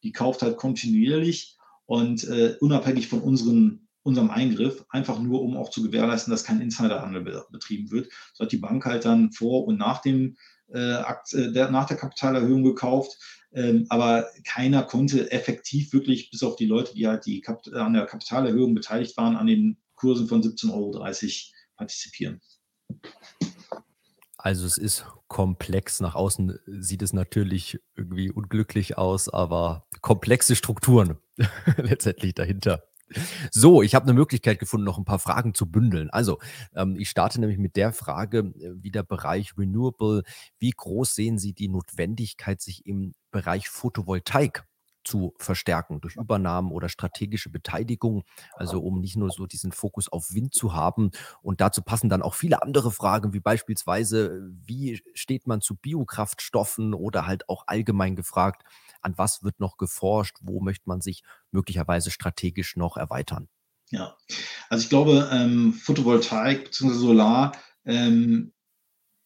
Die kauft halt kontinuierlich und äh, unabhängig von unseren unserem Eingriff, einfach nur, um auch zu gewährleisten, dass kein Insiderhandel betrieben wird. So hat die Bank halt dann vor und nach, dem, äh, Akt, äh, der, nach der Kapitalerhöhung gekauft. Ähm, aber keiner konnte effektiv wirklich, bis auf die Leute, die halt die Kap an der Kapitalerhöhung beteiligt waren, an den Kursen von 17,30 Euro partizipieren. Also es ist komplex. Nach außen sieht es natürlich irgendwie unglücklich aus, aber komplexe Strukturen letztendlich dahinter. So, ich habe eine Möglichkeit gefunden, noch ein paar Fragen zu bündeln. Also, ähm, ich starte nämlich mit der Frage, äh, wie der Bereich Renewable, wie groß sehen Sie die Notwendigkeit, sich im Bereich Photovoltaik zu verstärken durch Übernahmen oder strategische Beteiligung, also um nicht nur so diesen Fokus auf Wind zu haben. Und dazu passen dann auch viele andere Fragen, wie beispielsweise, wie steht man zu Biokraftstoffen oder halt auch allgemein gefragt, an was wird noch geforscht, wo möchte man sich möglicherweise strategisch noch erweitern? Ja, also ich glaube, ähm, Photovoltaik bzw. Solar ähm,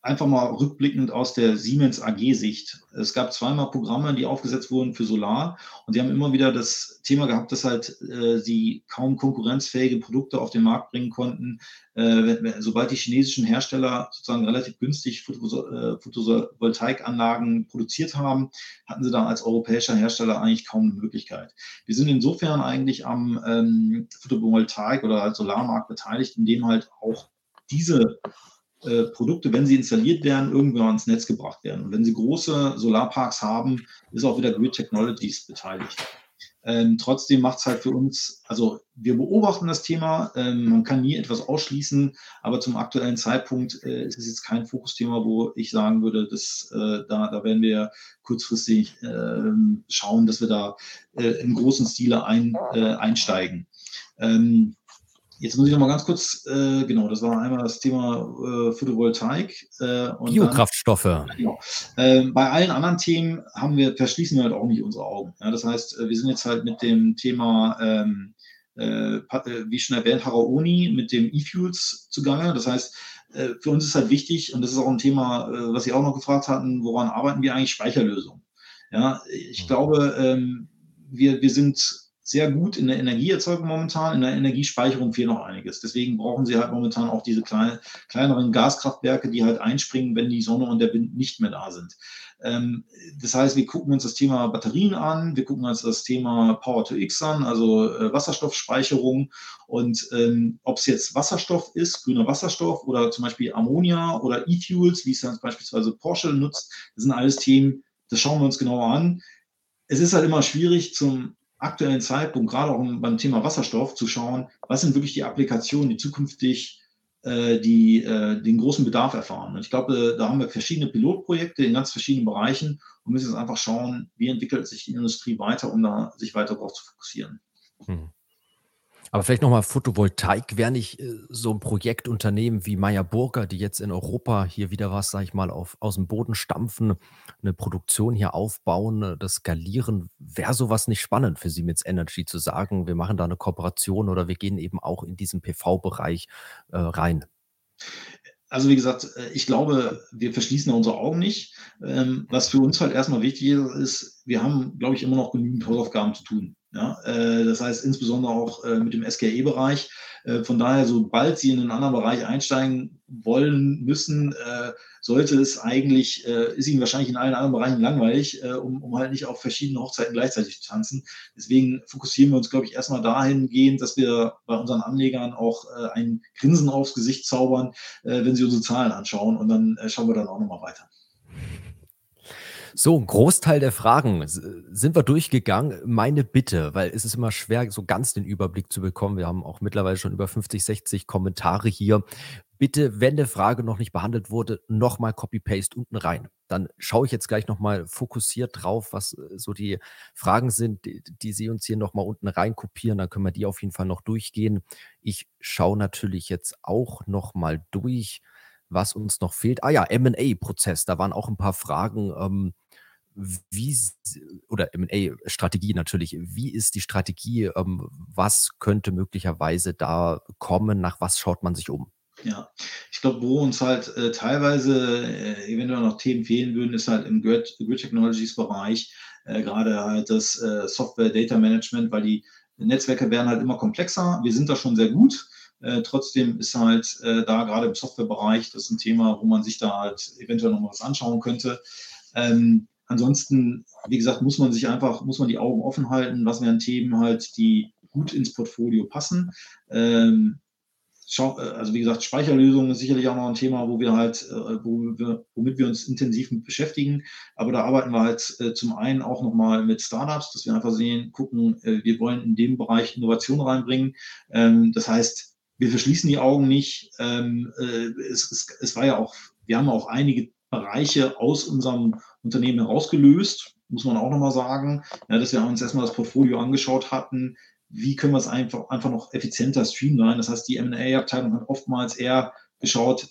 einfach mal rückblickend aus der Siemens AG-Sicht. Es gab zweimal Programme, die aufgesetzt wurden für Solar und sie haben immer wieder das Thema gehabt, dass halt äh, sie kaum konkurrenzfähige Produkte auf den Markt bringen konnten. Äh, sobald die chinesischen Hersteller sozusagen relativ günstig äh, Photovoltaikanlagen produziert haben, hatten sie da als europäischer Hersteller eigentlich kaum eine Möglichkeit. Wir sind insofern eigentlich am ähm, Photovoltaik oder halt Solarmarkt beteiligt, indem halt auch diese äh, Produkte, wenn sie installiert werden, irgendwann ans Netz gebracht werden. Und wenn Sie große Solarparks haben, ist auch wieder Grid Technologies beteiligt. Ähm, trotzdem macht es halt für uns, also wir beobachten das Thema, ähm, man kann nie etwas ausschließen, aber zum aktuellen Zeitpunkt äh, ist es jetzt kein Fokusthema, wo ich sagen würde, dass, äh, da, da werden wir kurzfristig äh, schauen, dass wir da äh, im großen Stile ein, äh, einsteigen. Ähm, Jetzt muss ich noch mal ganz kurz, äh, genau, das war einmal das Thema äh, Photovoltaik. Äh, Biokraftstoffe. Dann, genau. Ähm, bei allen anderen Themen haben wir, verschließen wir halt auch nicht unsere Augen. Ja, das heißt, äh, wir sind jetzt halt mit dem Thema, ähm, äh, äh, wie schon erwähnt, Haraoni mit dem E-Fuels zugange. Das heißt, für uns ist halt wichtig, und das ist auch ein Thema, was Sie auch noch gefragt hatten, woran arbeiten wir eigentlich? Speicherlösungen. Ja, ich mhm. glaube, ähm, wir, wir sind sehr gut in der Energieerzeugung momentan. In der Energiespeicherung fehlt noch einiges. Deswegen brauchen sie halt momentan auch diese kleine, kleineren Gaskraftwerke, die halt einspringen, wenn die Sonne und der Wind nicht mehr da sind. Ähm, das heißt, wir gucken uns das Thema Batterien an, wir gucken uns das Thema Power to X an, also äh, Wasserstoffspeicherung. Und ähm, ob es jetzt Wasserstoff ist, grüner Wasserstoff oder zum Beispiel Ammonia oder E-Fuels, wie es dann beispielsweise Porsche nutzt, das sind alles Themen, das schauen wir uns genauer an. Es ist halt immer schwierig zum aktuellen Zeitpunkt, gerade auch beim Thema Wasserstoff, zu schauen, was sind wirklich die Applikationen, die zukünftig äh, die, äh, den großen Bedarf erfahren. Und ich glaube, da haben wir verschiedene Pilotprojekte in ganz verschiedenen Bereichen und müssen jetzt einfach schauen, wie entwickelt sich die Industrie weiter, um da sich weiter darauf zu fokussieren. Hm. Aber vielleicht nochmal Photovoltaik, wäre nicht äh, so ein Projektunternehmen wie Meyer Burger, die jetzt in Europa hier wieder was, sag ich mal, auf, aus dem Boden stampfen, eine Produktion hier aufbauen, äh, das skalieren, wäre sowas nicht spannend für Siemens Energy zu sagen, wir machen da eine Kooperation oder wir gehen eben auch in diesen PV-Bereich äh, rein? Also wie gesagt, äh, ich glaube, wir verschließen unsere Augen nicht. Ähm, was für uns halt erstmal wichtig ist, ist, wir haben, glaube ich, immer noch genügend Hausaufgaben zu tun. Ja, äh, das heißt insbesondere auch äh, mit dem SKE-Bereich. Äh, von daher, sobald Sie in einen anderen Bereich einsteigen wollen müssen, äh, sollte es eigentlich, äh, ist Ihnen wahrscheinlich in allen anderen Bereichen langweilig, äh, um, um halt nicht auf verschiedene Hochzeiten gleichzeitig zu tanzen. Deswegen fokussieren wir uns, glaube ich, erstmal dahingehend, dass wir bei unseren Anlegern auch ein Grinsen aufs Gesicht zaubern, wenn sie unsere Zahlen anschauen und dann schauen wir dann auch nochmal weiter. So, ein Großteil der Fragen sind wir durchgegangen. Meine Bitte, weil es ist immer schwer, so ganz den Überblick zu bekommen. Wir haben auch mittlerweile schon über 50, 60 Kommentare hier. Bitte, wenn eine Frage noch nicht behandelt wurde, nochmal Copy-Paste unten rein. Dann schaue ich jetzt gleich nochmal fokussiert drauf, was äh, so die Fragen sind, die, die Sie uns hier nochmal unten rein kopieren. Dann können wir die auf jeden Fall noch durchgehen. Ich schaue natürlich jetzt auch nochmal durch, was uns noch fehlt. Ah ja, MA-Prozess, da waren auch ein paar Fragen. Ähm, wie oder M&A-Strategie natürlich, wie ist die Strategie, ähm, was könnte möglicherweise da kommen, nach was schaut man sich um? Ja, ich glaube, wo uns halt äh, teilweise äh, eventuell noch Themen fehlen würden, ist halt im Grid, Grid Technologies Bereich äh, gerade halt das äh, Software Data Management, weil die Netzwerke werden halt immer komplexer. Wir sind da schon sehr gut. Äh, trotzdem ist halt äh, da gerade im Softwarebereich das ein Thema, wo man sich da halt eventuell noch mal was anschauen könnte. Ähm, Ansonsten, wie gesagt, muss man sich einfach, muss man die Augen offen halten, was wären Themen halt, die gut ins Portfolio passen. Ähm, äh, also wie gesagt, Speicherlösungen ist sicherlich auch noch ein Thema, wo wir halt, äh, womit wir uns intensiv mit beschäftigen. Aber da arbeiten wir halt äh, zum einen auch nochmal mit Startups, dass wir einfach sehen, gucken, wir wollen in dem Bereich Innovation reinbringen. Ähm, das heißt, wir verschließen die Augen nicht. Ähm, es, es, es war ja auch, wir haben auch einige Bereiche aus unserem Unternehmen herausgelöst, muss man auch nochmal sagen, ja, dass wir uns erstmal das Portfolio angeschaut hatten, wie können wir es einfach, einfach noch effizienter streamline. Das heißt, die M&A-Abteilung hat oftmals eher geschaut,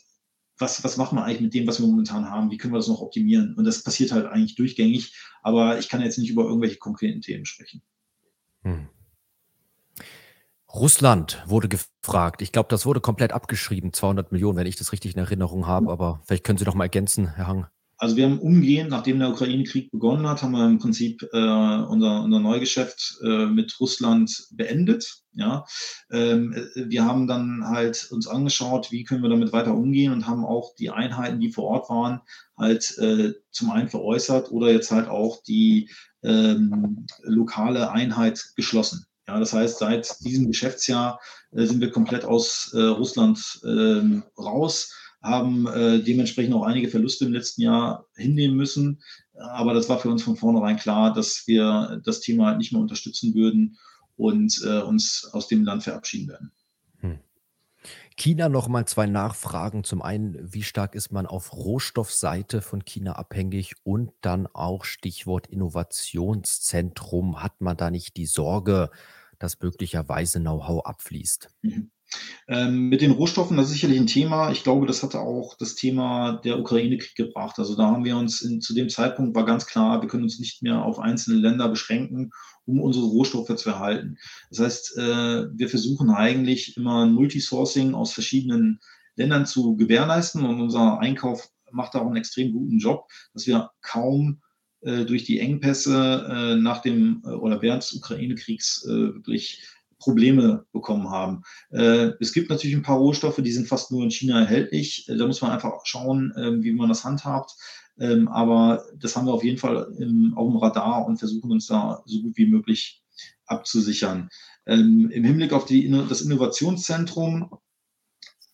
was, was machen wir eigentlich mit dem, was wir momentan haben, wie können wir das noch optimieren. Und das passiert halt eigentlich durchgängig, aber ich kann jetzt nicht über irgendwelche konkreten Themen sprechen. Hm. Russland wurde gefragt. Ich glaube, das wurde komplett abgeschrieben, 200 Millionen, wenn ich das richtig in Erinnerung habe. Aber vielleicht können Sie noch mal ergänzen, Herr Hang. Also wir haben umgehend, nachdem der Ukraine-Krieg begonnen hat, haben wir im Prinzip äh, unser, unser Neugeschäft äh, mit Russland beendet. Ja, ähm, wir haben dann halt uns angeschaut, wie können wir damit weiter umgehen und haben auch die Einheiten, die vor Ort waren, halt äh, zum einen veräußert oder jetzt halt auch die ähm, lokale Einheit geschlossen. Ja, das heißt, seit diesem Geschäftsjahr äh, sind wir komplett aus äh, Russland äh, raus, haben äh, dementsprechend auch einige Verluste im letzten Jahr hinnehmen müssen. Aber das war für uns von vornherein klar, dass wir das Thema halt nicht mehr unterstützen würden und äh, uns aus dem Land verabschieden werden. China nochmal zwei Nachfragen. Zum einen, wie stark ist man auf Rohstoffseite von China abhängig? Und dann auch Stichwort Innovationszentrum. Hat man da nicht die Sorge, dass möglicherweise Know-how abfließt? Mhm. Ähm, mit den Rohstoffen, das ist sicherlich ein Thema. Ich glaube, das hatte auch das Thema der Ukraine-Krieg gebracht. Also da haben wir uns in, zu dem Zeitpunkt war ganz klar, wir können uns nicht mehr auf einzelne Länder beschränken, um unsere Rohstoffe zu erhalten. Das heißt, äh, wir versuchen eigentlich immer Multisourcing aus verschiedenen Ländern zu gewährleisten und unser Einkauf macht da auch einen extrem guten Job, dass wir kaum durch die Engpässe äh, nach dem oder während des Ukraine-Kriegs wirklich Probleme bekommen haben. Äh, es gibt natürlich ein paar Rohstoffe, die sind fast nur in China erhältlich. Äh, da muss man einfach schauen, äh, wie man das handhabt. Ähm, aber das haben wir auf jeden Fall im, auf dem Radar und versuchen uns da so gut wie möglich abzusichern. Ähm, Im Hinblick auf die, das Innovationszentrum,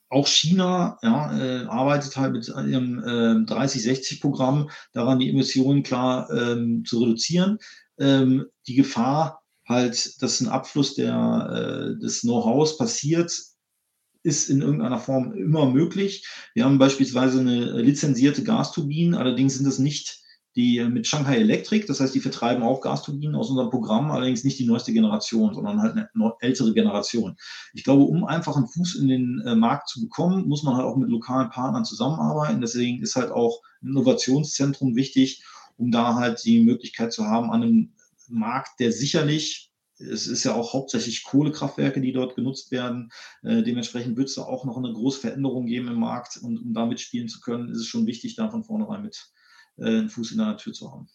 auch China ja, äh, arbeitet halt mit ihrem äh, 30-60-Programm daran, die Emissionen klar ähm, zu reduzieren. Ähm, die Gefahr halt, dass ein Abfluss der, äh, des Know-hows passiert, ist in irgendeiner Form immer möglich. Wir haben beispielsweise eine lizenzierte Gasturbine, allerdings sind es nicht die mit Shanghai Electric, das heißt, die vertreiben auch Gasturbinen aus unserem Programm, allerdings nicht die neueste Generation, sondern halt eine ältere Generation. Ich glaube, um einfach einen Fuß in den äh, Markt zu bekommen, muss man halt auch mit lokalen Partnern zusammenarbeiten. Deswegen ist halt auch ein Innovationszentrum wichtig, um da halt die Möglichkeit zu haben, an einem Markt, der sicherlich, es ist ja auch hauptsächlich Kohlekraftwerke, die dort genutzt werden. Äh, dementsprechend wird es da auch noch eine große Veränderung geben im Markt. Und um da mitspielen zu können, ist es schon wichtig, da von vornherein mit äh, einen Fuß in der Tür zu haben.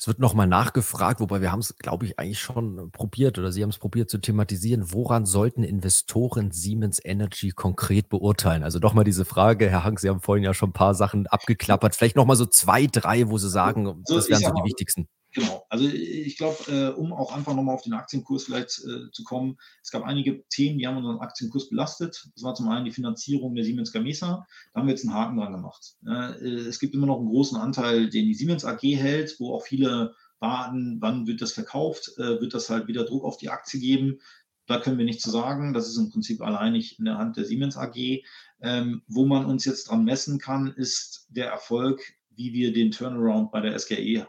Es wird nochmal nachgefragt, wobei wir haben es, glaube ich, eigentlich schon probiert oder Sie haben es probiert zu thematisieren. Woran sollten Investoren Siemens Energy konkret beurteilen? Also doch mal diese Frage, Herr Hank, Sie haben vorhin ja schon ein paar Sachen abgeklappert. Vielleicht nochmal so zwei, drei, wo Sie sagen, so, das wären so die wichtigsten. Genau, also ich glaube, äh, um auch einfach nochmal auf den Aktienkurs vielleicht äh, zu kommen, es gab einige Themen, die haben unseren Aktienkurs belastet. Das war zum einen die Finanzierung der Siemens Gamesa, da haben wir jetzt einen Haken dran gemacht. Äh, es gibt immer noch einen großen Anteil, den die Siemens AG hält, wo auch viele warten, wann wird das verkauft, äh, wird das halt wieder Druck auf die Aktie geben. Da können wir nichts zu sagen. Das ist im Prinzip alleinig in der Hand der Siemens AG. Ähm, wo man uns jetzt dran messen kann, ist der Erfolg, wie wir den Turnaround bei der SGE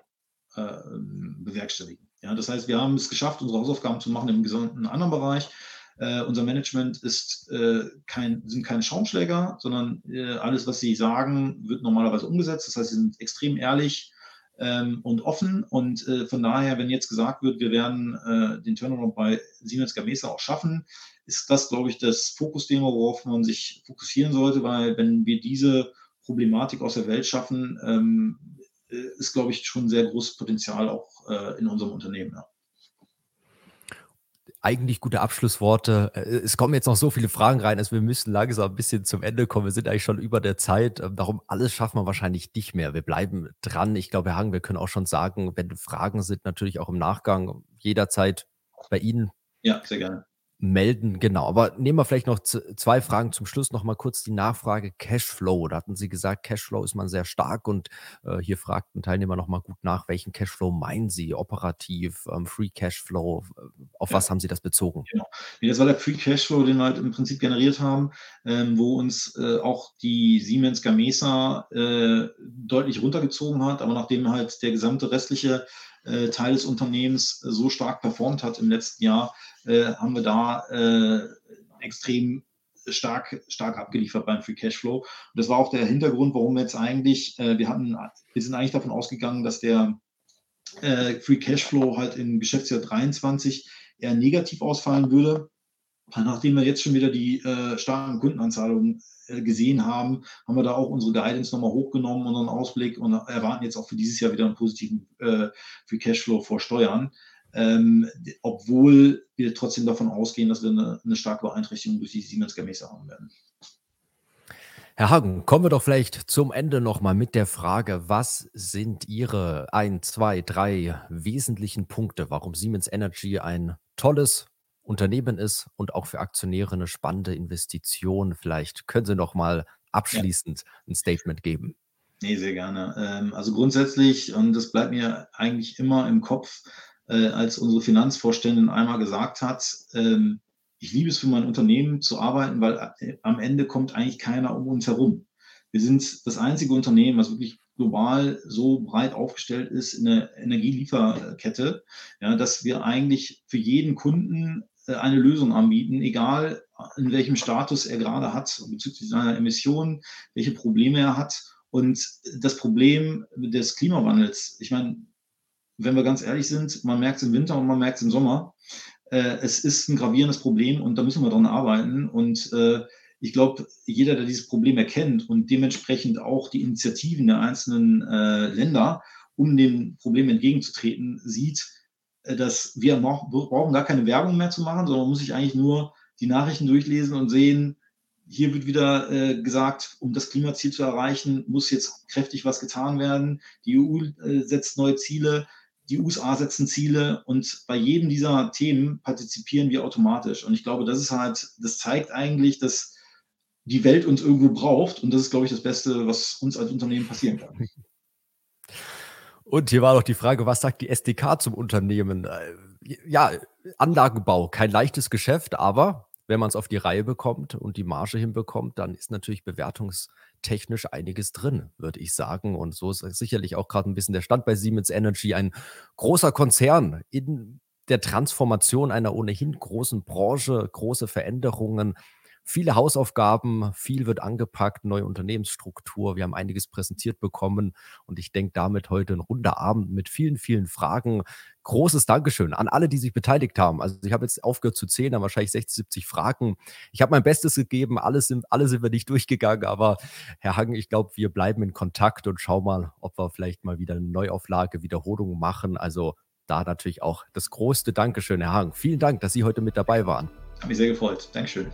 äh, bewerkstelligen. Ja, das heißt, wir haben es geschafft, unsere Hausaufgaben zu machen im gesamten anderen Bereich. Uh, unser Management ist uh, kein, sind keine Schaumschläger, sondern uh, alles, was sie sagen, wird normalerweise umgesetzt. Das heißt, sie sind extrem ehrlich ähm, und offen. Und von daher, wenn jetzt gesagt wird, wir werden den Turnaround bei Siemens Gamesa auch schaffen, ist das, glaube ich, das Fokusthema, worauf man sich fokussieren sollte, weil wenn wir diese Problematik aus der Welt schaffen, ähm, ist, glaube ich, schon ein sehr großes Potenzial auch äh, in unserem Unternehmen. Ja. Eigentlich gute Abschlussworte. Äh, es kommen jetzt noch so viele Fragen rein, also wir müssen langsam ein bisschen zum Ende kommen. Wir sind eigentlich schon über der Zeit. Ähm, darum alles schaffen wir wahrscheinlich nicht mehr. Wir bleiben dran. Ich glaube, Herr Hagen, wir können auch schon sagen, wenn Fragen sind, natürlich auch im Nachgang jederzeit bei Ihnen. Ja, sehr gerne melden. Genau, aber nehmen wir vielleicht noch zwei Fragen zum Schluss. Noch mal kurz die Nachfrage Cashflow. Da hatten Sie gesagt, Cashflow ist man sehr stark und äh, hier fragt ein Teilnehmer noch mal gut nach, welchen Cashflow meinen Sie? Operativ, ähm, Free Cashflow, auf ja. was haben Sie das bezogen? Genau. Das war der Free Cashflow, den wir halt im Prinzip generiert haben, ähm, wo uns äh, auch die Siemens Gamesa äh, deutlich runtergezogen hat, aber nachdem halt der gesamte restliche äh, Teil des Unternehmens so stark performt hat im letzten Jahr, äh, haben wir da äh, extrem stark, stark abgeliefert beim Free Cashflow. Und das war auch der Hintergrund, warum wir jetzt eigentlich, äh, wir hatten, wir sind eigentlich davon ausgegangen, dass der äh, Free Cashflow halt im Geschäftsjahr 23 eher negativ ausfallen würde. Nachdem wir jetzt schon wieder die äh, starken Kundenanzahlungen äh, gesehen haben, haben wir da auch unsere Guidance nochmal hochgenommen, unseren Ausblick und erwarten jetzt auch für dieses Jahr wieder einen positiven äh, Free Cashflow vor Steuern ähm, obwohl wir trotzdem davon ausgehen, dass wir eine, eine starke Beeinträchtigung durch die Siemens Gamesa haben werden. Herr Hagen, kommen wir doch vielleicht zum Ende nochmal mit der Frage, was sind Ihre ein, zwei, drei wesentlichen Punkte, warum Siemens Energy ein tolles Unternehmen ist und auch für Aktionäre eine spannende Investition? Vielleicht können Sie noch mal abschließend ja. ein Statement geben. Nee, sehr gerne. Ähm, also grundsätzlich, und das bleibt mir eigentlich immer im Kopf, äh, als unsere Finanzvorständin einmal gesagt hat, ähm, ich liebe es für mein Unternehmen zu arbeiten, weil äh, am Ende kommt eigentlich keiner um uns herum. Wir sind das einzige Unternehmen, was wirklich global so breit aufgestellt ist in der Energielieferkette, ja, dass wir eigentlich für jeden Kunden eine Lösung anbieten, egal in welchem Status er gerade hat bezüglich seiner Emissionen, welche Probleme er hat. Und das Problem des Klimawandels, ich meine, wenn wir ganz ehrlich sind, man merkt es im Winter und man merkt es im Sommer. Äh, es ist ein gravierendes Problem und da müssen wir dran arbeiten. Und äh, ich glaube, jeder, der dieses Problem erkennt und dementsprechend auch die Initiativen der einzelnen äh, Länder, um dem Problem entgegenzutreten, sieht, äh, dass wir brauchen gar keine Werbung mehr zu machen, sondern muss sich eigentlich nur die Nachrichten durchlesen und sehen, hier wird wieder äh, gesagt, um das Klimaziel zu erreichen, muss jetzt kräftig was getan werden. Die EU äh, setzt neue Ziele die USA setzen Ziele und bei jedem dieser Themen partizipieren wir automatisch. Und ich glaube, das ist halt, das zeigt eigentlich, dass die Welt uns irgendwo braucht. Und das ist, glaube ich, das Beste, was uns als Unternehmen passieren kann. Und hier war noch die Frage, was sagt die SDK zum Unternehmen? Äh, ja, Anlagenbau, kein leichtes Geschäft, aber wenn man es auf die Reihe bekommt und die Marge hinbekommt, dann ist natürlich bewertungstechnisch einiges drin, würde ich sagen. Und so ist sicherlich auch gerade ein bisschen der Stand bei Siemens Energy, ein großer Konzern in der Transformation einer ohnehin großen Branche, große Veränderungen viele Hausaufgaben, viel wird angepackt, neue Unternehmensstruktur. Wir haben einiges präsentiert bekommen und ich denke damit heute ein runder Abend mit vielen, vielen Fragen. Großes Dankeschön an alle, die sich beteiligt haben. Also ich habe jetzt aufgehört zu zählen, da wahrscheinlich 60, 70 Fragen. Ich habe mein Bestes gegeben, alles sind, alle sind wir nicht durchgegangen, aber Herr Hagen, ich glaube, wir bleiben in Kontakt und schauen mal, ob wir vielleicht mal wieder eine Neuauflage, Wiederholung machen. Also da natürlich auch das größte Dankeschön, Herr Hagen. Vielen Dank, dass Sie heute mit dabei waren. Hat mich sehr gefreut. Dankeschön.